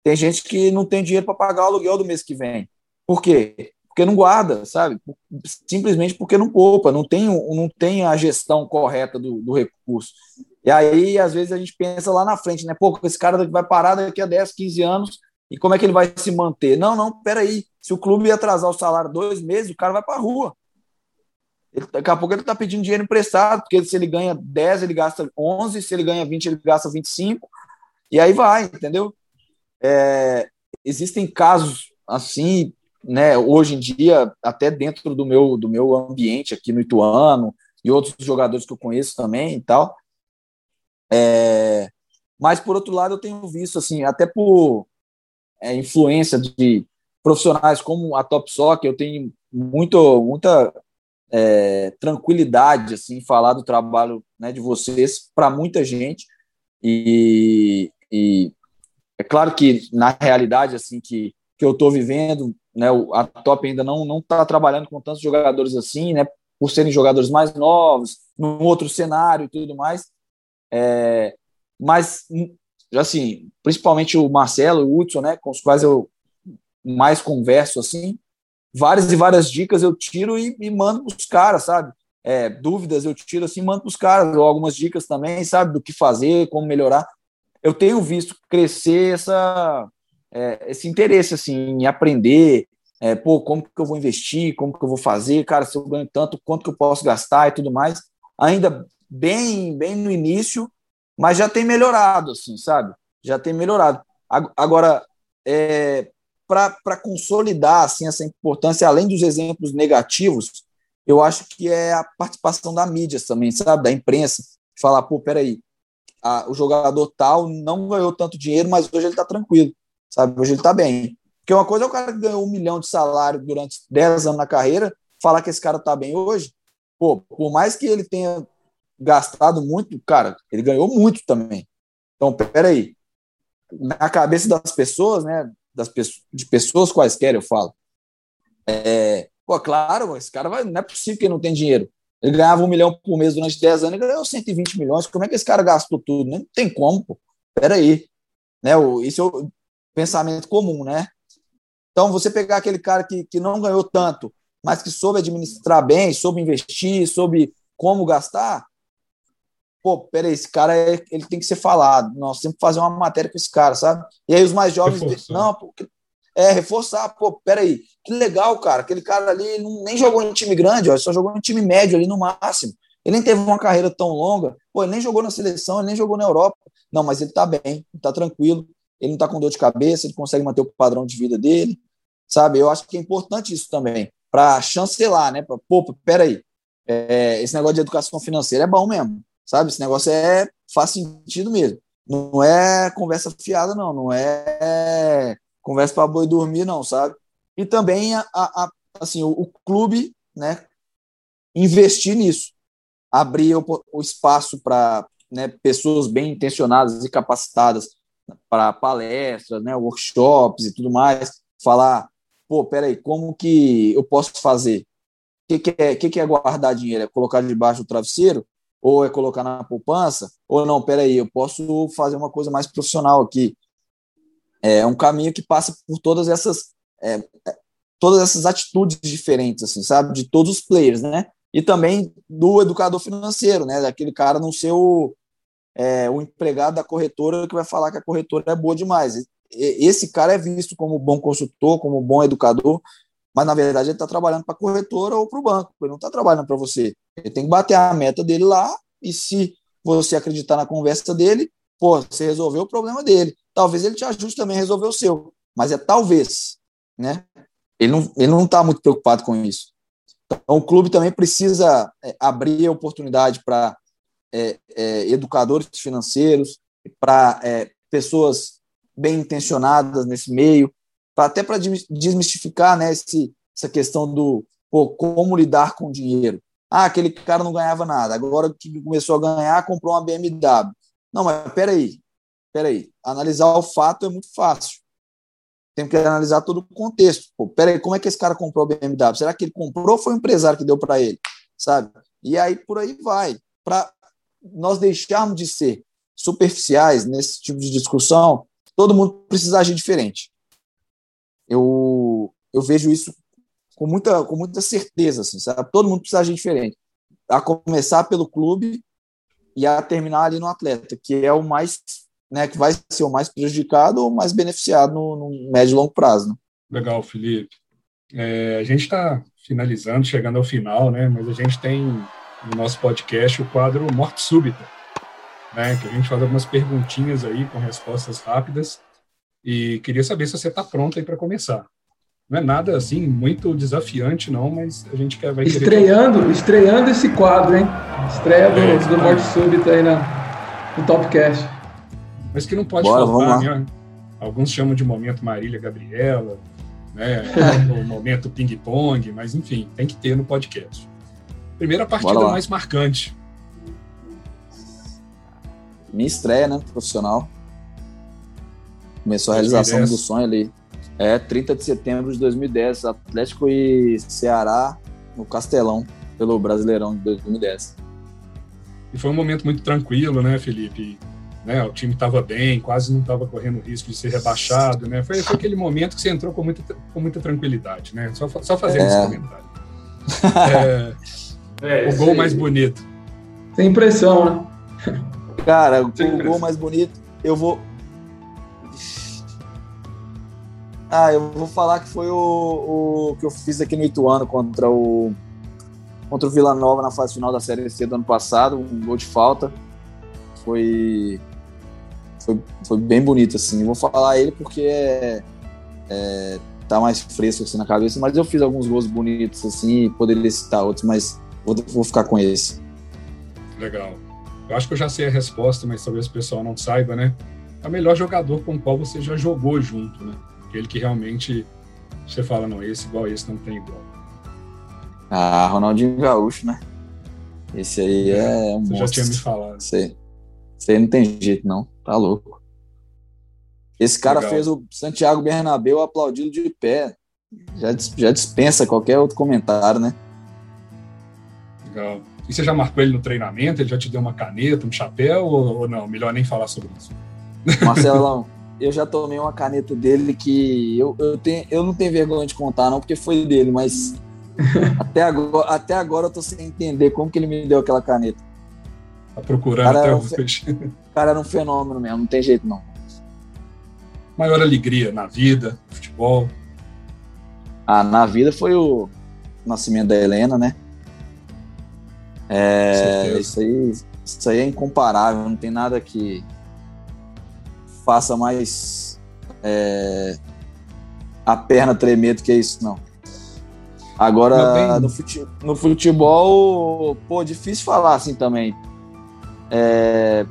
Tem gente que não tem dinheiro para pagar o aluguel do mês que vem. Por quê? Porque não guarda, sabe? Simplesmente porque não poupa, não tem, não tem a gestão correta do, do recurso. E aí, às vezes, a gente pensa lá na frente, né? Pô, esse cara vai parar daqui a 10, 15 anos, e como é que ele vai se manter? Não, não, peraí. Se o clube atrasar o salário dois meses, o cara vai para a rua. Ele, daqui a pouco ele está pedindo dinheiro emprestado, porque se ele ganha 10, ele gasta 11, se ele ganha 20, ele gasta 25, e aí vai, entendeu? É, existem casos assim, né, hoje em dia, até dentro do meu, do meu ambiente aqui no Ituano, e outros jogadores que eu conheço também e tal. É, mas, por outro lado, eu tenho visto, assim, até por é, influência de profissionais como a Top Soccer, eu tenho muito, muita é, tranquilidade assim, em falar do trabalho né, de vocês para muita gente. E, e, é claro que, na realidade, assim, que, que eu estou vivendo, né, a Top ainda não está trabalhando com tantos jogadores assim, né, por serem jogadores mais novos, num outro cenário e tudo mais. É, mas, assim, principalmente o Marcelo o Hudson, né, com os quais eu mais converso, assim, várias e várias dicas eu tiro e, e mando para os caras, sabe? É, dúvidas eu tiro assim, mando para os caras, algumas dicas também, sabe? Do que fazer, como melhorar. Eu tenho visto crescer essa, é, esse interesse, assim, em aprender, é, pô, como que eu vou investir, como que eu vou fazer, cara, se eu ganho tanto, quanto que eu posso gastar e tudo mais. Ainda bem, bem no início, mas já tem melhorado, assim, sabe? Já tem melhorado. Agora, é, para consolidar assim essa importância, além dos exemplos negativos, eu acho que é a participação da mídia também, sabe, da imprensa, falar, pô, peraí, a, o jogador tal não ganhou tanto dinheiro, mas hoje ele está tranquilo, sabe, hoje ele está bem. Porque uma coisa é o cara que ganhou um milhão de salário durante 10 anos na carreira, falar que esse cara está bem hoje, pô, por mais que ele tenha gastado muito, cara, ele ganhou muito também. Então, peraí, na cabeça das pessoas, né, das de pessoas quaisquer, eu falo, é, pô, claro, esse cara vai, não é possível que ele não tem dinheiro. Ele ganhava um milhão por mês durante 10 anos, ele ganhou 120 milhões. Como é que esse cara gastou tudo? Não tem como, pô. Peraí. Né, o, isso é o pensamento comum, né? Então, você pegar aquele cara que, que não ganhou tanto, mas que soube administrar bem, soube investir, soube como gastar, pô, peraí, esse cara é, ele tem que ser falado. Nós temos que fazer uma matéria com esse cara, sabe? E aí os mais jovens, reforçar. não, pô, é, reforçar, pô, peraí, que legal, cara, aquele cara ali não, nem jogou em time grande, ó, só jogou em time médio ali no máximo. Ele nem teve uma carreira tão longa, pô, ele nem jogou na seleção, ele nem jogou na Europa. Não, mas ele tá bem, tá tranquilo, ele não tá com dor de cabeça, ele consegue manter o padrão de vida dele, sabe? Eu acho que é importante isso também, para chancelar, né? Pra, pô, peraí, é, esse negócio de educação financeira é bom mesmo, sabe? Esse negócio é faz sentido mesmo. Não é conversa fiada, não. Não é conversa para boi dormir, não, sabe? E também a, a assim, o, o, clube, né, investir nisso, abrir o, o espaço para né, pessoas bem intencionadas e capacitadas para palestras, né, workshops e tudo mais, falar, pô, peraí, como que eu posso fazer? O que, que, é, que, que é guardar dinheiro? É colocar debaixo do travesseiro? Ou é colocar na poupança, ou não, peraí, eu posso fazer uma coisa mais profissional aqui. É um caminho que passa por todas essas é, é, todas essas atitudes diferentes, assim, sabe, de todos os players, né? E também do educador financeiro, né? Daquele cara não ser o, é, o empregado da corretora que vai falar que a corretora é boa demais. Esse cara é visto como bom consultor, como bom educador, mas na verdade ele está trabalhando para a corretora ou para o banco, ele não está trabalhando para você. Ele tem que bater a meta dele lá, e se você acreditar na conversa dele, pô, você resolveu o problema dele. Talvez ele te ajude também a resolver o seu, mas é talvez, né? Ele não ele não está muito preocupado com isso. Então o clube também precisa é, abrir oportunidade para é, é, educadores financeiros, para é, pessoas bem intencionadas nesse meio, até para desmistificar né, esse, essa questão do pô, como lidar com o dinheiro. Ah, aquele cara não ganhava nada, agora que começou a ganhar, comprou uma BMW. Não, mas peraí, peraí. Analisar o fato é muito fácil. Tem que analisar todo o contexto. Pô, peraí, como é que esse cara comprou a BMW? Será que ele comprou ou foi o empresário que deu para ele? Sabe? E aí por aí vai. Para nós deixarmos de ser superficiais nesse tipo de discussão, todo mundo precisa agir diferente. Eu, eu vejo isso com muita, com muita certeza, assim, sabe? Todo mundo precisa agir diferente. A começar pelo clube e a terminar ali no atleta, que é o mais, né, que vai ser o mais prejudicado ou mais beneficiado no, no médio e longo prazo. Né? Legal, Felipe. É, a gente está finalizando, chegando ao final, né? Mas a gente tem no nosso podcast o quadro Morte Súbita, né? Que a gente faz algumas perguntinhas aí com respostas rápidas e queria saber se você está pronto aí para começar. Não é nada assim muito desafiante, não, mas a gente quer vai estreando, querer... estreando esse quadro, hein? Estreia do, é, do Morte Súbita aí na, no Topcast. Mas que não pode Bora, faltar, né? Alguns chamam de momento Marília Gabriela, né? o momento ping-pong, mas enfim, tem que ter no podcast. Primeira partida mais marcante. Minha estreia, né? Profissional. Começou a realização 2010. do sonho ali. É, 30 de setembro de 2010, Atlético e Ceará no Castelão, pelo Brasileirão de 2010. E foi um momento muito tranquilo, né, Felipe? Né, o time estava bem, quase não estava correndo risco de ser rebaixado, né? Foi, foi, aquele momento que você entrou com muita, com muita tranquilididade, né? Só, só fazendo é. esse comentário. É, é, o gol mais bonito. Sem pressão, né? Cara, o, o gol mais bonito, eu vou, Ah, eu vou falar que foi o, o que eu fiz aqui no Ituano contra o contra o Vila Nova na fase final da Série C do ano passado, um gol de falta. Foi foi, foi bem bonito assim. Eu vou falar ele porque é, é, tá mais fresco assim na cabeça, mas eu fiz alguns gols bonitos assim, e poderia citar outros, mas vou, vou ficar com esse. Legal. Eu acho que eu já sei a resposta, mas talvez o pessoal não saiba, né? É o melhor jogador com o qual você já jogou junto, né? Aquele que realmente você fala, não, esse igual esse não tem igual. Ah, Ronaldinho Gaúcho, né? Esse aí é, é um Você monstro. já tinha me falado. Sei. Esse aí não tem jeito, não. Tá louco. Esse cara Legal. fez o Santiago Bernabéu aplaudido de pé. Já, já dispensa qualquer outro comentário, né? Legal. E você já marcou ele no treinamento? Ele já te deu uma caneta, um chapéu ou, ou não? Melhor nem falar sobre isso. Marcelão, eu já tomei uma caneta dele que eu, eu, tenho, eu não tenho vergonha de contar, não, porque foi dele, mas até, agora, até agora eu tô sem entender como que ele me deu aquela caneta. Tá procurando cara até o fe... O cara era um fenômeno mesmo, não tem jeito não. Maior alegria na vida, no futebol? Ah, na vida foi o nascimento da Helena, né? É, isso aí, isso aí é incomparável, não tem nada que faça mais é, a perna tremer do que isso, não. Agora, no futebol, no futebol, pô, difícil falar assim também. É,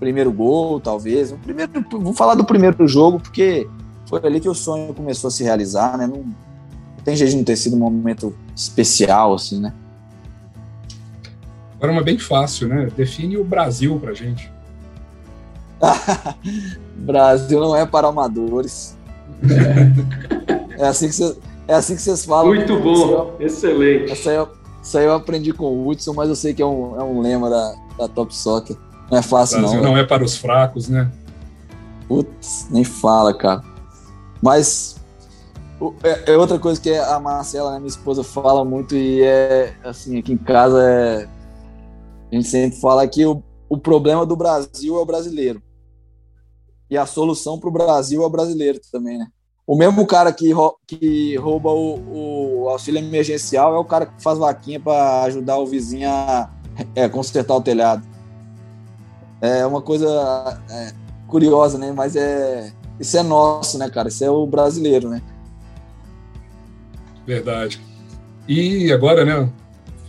primeiro gol, talvez. O primeiro, vou falar do primeiro jogo, porque foi ali que o sonho começou a se realizar, né? Não, não tem jeito de não ter sido um momento especial, assim, né? Agora, uma bem fácil, né? Define o Brasil pra gente. Brasil não é para amadores. É, é assim que você, é assim que vocês falam. Muito bom, excelente. Isso aí, eu, isso aí, eu, aprendi com o Hudson, mas eu sei que é um, é um lema da, da Top Soccer. Não é fácil, Brasil não. não é para os fracos, né? Putz, nem fala, cara. Mas é, é, outra coisa que a Marcela, né, minha esposa, fala muito e é assim, aqui em casa é, a gente sempre fala que o, o problema do Brasil é o brasileiro e a solução para o Brasil é o brasileiro também, né? O mesmo cara que, que rouba o, o, auxílio emergencial é o cara que faz vaquinha para ajudar o vizinho a é, consertar o telhado. É uma coisa é, curiosa, né? Mas é isso é nosso, né, cara? Isso é o brasileiro, né? Verdade. E agora, né?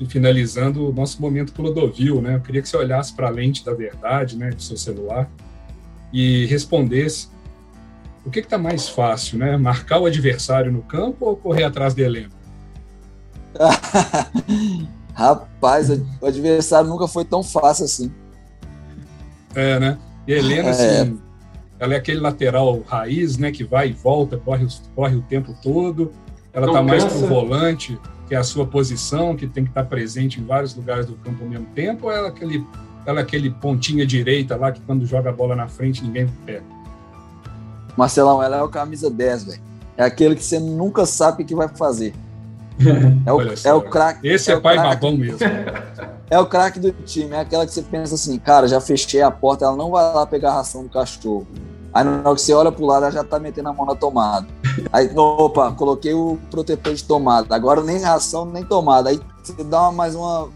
Finalizando o nosso momento Clodovil, né? Eu queria que você olhasse para a lente da verdade, né, do seu celular e respondesse, o que está mais fácil, né? Marcar o adversário no campo ou correr atrás de Helena? Rapaz, o adversário nunca foi tão fácil assim. É, né? E a Helena, é. assim, ela é aquele lateral raiz, né? Que vai e volta, corre, corre o tempo todo. Ela está mais pro volante, que é a sua posição, que tem que estar tá presente em vários lugares do campo ao mesmo tempo, ou ela é aquele ela é aquele pontinha direita lá que quando joga a bola na frente ninguém pega. Marcelão, ela é o camisa 10, velho. É aquele que você nunca sabe o que vai fazer. É o, é o craque. Esse é, é pai babão mesmo. É o craque do time. É aquela que você pensa assim, cara, já fechei a porta, ela não vai lá pegar a ração do cachorro. Aí na hora que você olha pro lado, ela já tá metendo a mão na tomada. Aí, opa, coloquei o protetor de tomada. Agora nem ração, nem tomada. Aí você dá uma, mais uma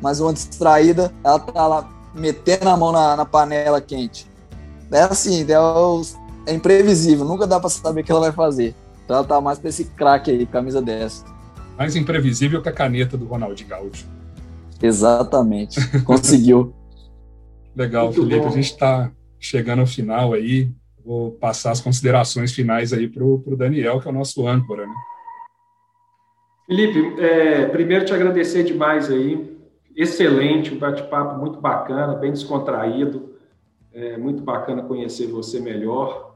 mais uma distraída, ela tá lá metendo a mão na, na panela quente. É assim, é, é, imprevisível, nunca dá para saber o que ela vai fazer. Então ela tá mais pra esse craque aí, camisa dessa. Mais imprevisível que a caneta do Ronaldinho Gaúcho. Exatamente, conseguiu. Legal, Muito Felipe, bom. a gente está chegando ao final aí. Vou passar as considerações finais aí para o Daniel, que é o nosso âncora. Né? Felipe, é, primeiro te agradecer demais aí. Excelente, um bate-papo muito bacana, bem descontraído. É muito bacana conhecer você melhor.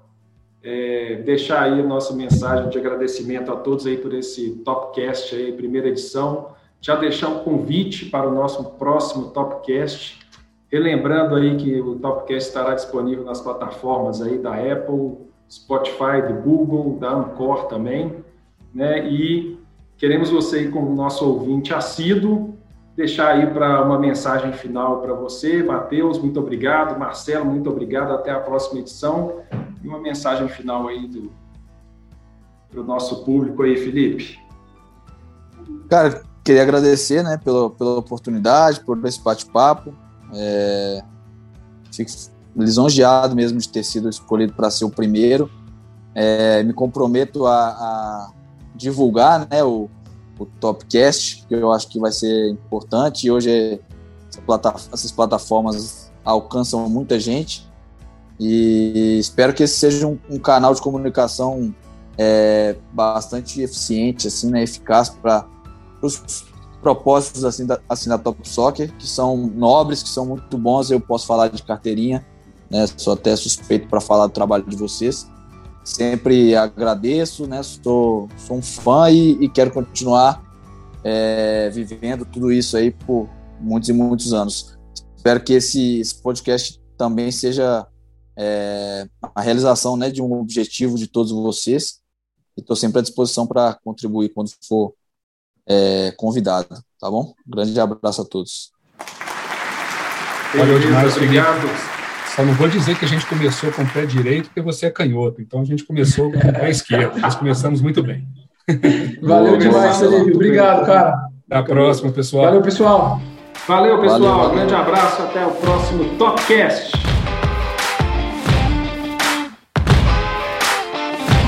É, deixar aí a nossa mensagem de agradecimento a todos aí por esse Topcast aí, primeira edição. Já deixar um convite para o nosso próximo Topcast Relembrando aí que o Topcast estará disponível nas plataformas aí da Apple, Spotify, do Google, da Anchor também, né? E queremos você aí como nosso ouvinte assíduo, deixar aí para uma mensagem final para você, Matheus, muito obrigado, Marcelo, muito obrigado, até a próxima edição e uma mensagem final aí do para o nosso público aí, Felipe. Cara, queria agradecer, né, pela, pela oportunidade, por esse bate-papo. É, fico lisonjeado mesmo de ter sido escolhido para ser o primeiro. É, me comprometo a, a divulgar né, o, o Topcast, que eu acho que vai ser importante. Hoje essas plataformas alcançam muita gente. E espero que esse seja um, um canal de comunicação é, bastante eficiente, assim, né, eficaz para os propósitos assim da, assim da Top Soccer, que são nobres, que são muito bons. Eu posso falar de carteirinha, né? Sou até suspeito para falar do trabalho de vocês. Sempre agradeço, né? Sou, sou um fã e, e quero continuar é, vivendo tudo isso aí por muitos e muitos anos. Espero que esse, esse podcast também seja é, a realização né, de um objetivo de todos vocês. E estou sempre à disposição para contribuir quando for é, convidado, tá bom? Um grande abraço a todos. Valeu demais, obrigado. Só não vou dizer que a gente começou com o pé direito, porque você é canhoto. Então a gente começou com o pé esquerdo. Nós começamos muito bem. Valeu demais, Felipe. Obrigado, cara. Até a próxima, pessoal. Valeu, pessoal. Valeu, pessoal. Valeu, valeu. Grande abraço. Até o próximo Topcast.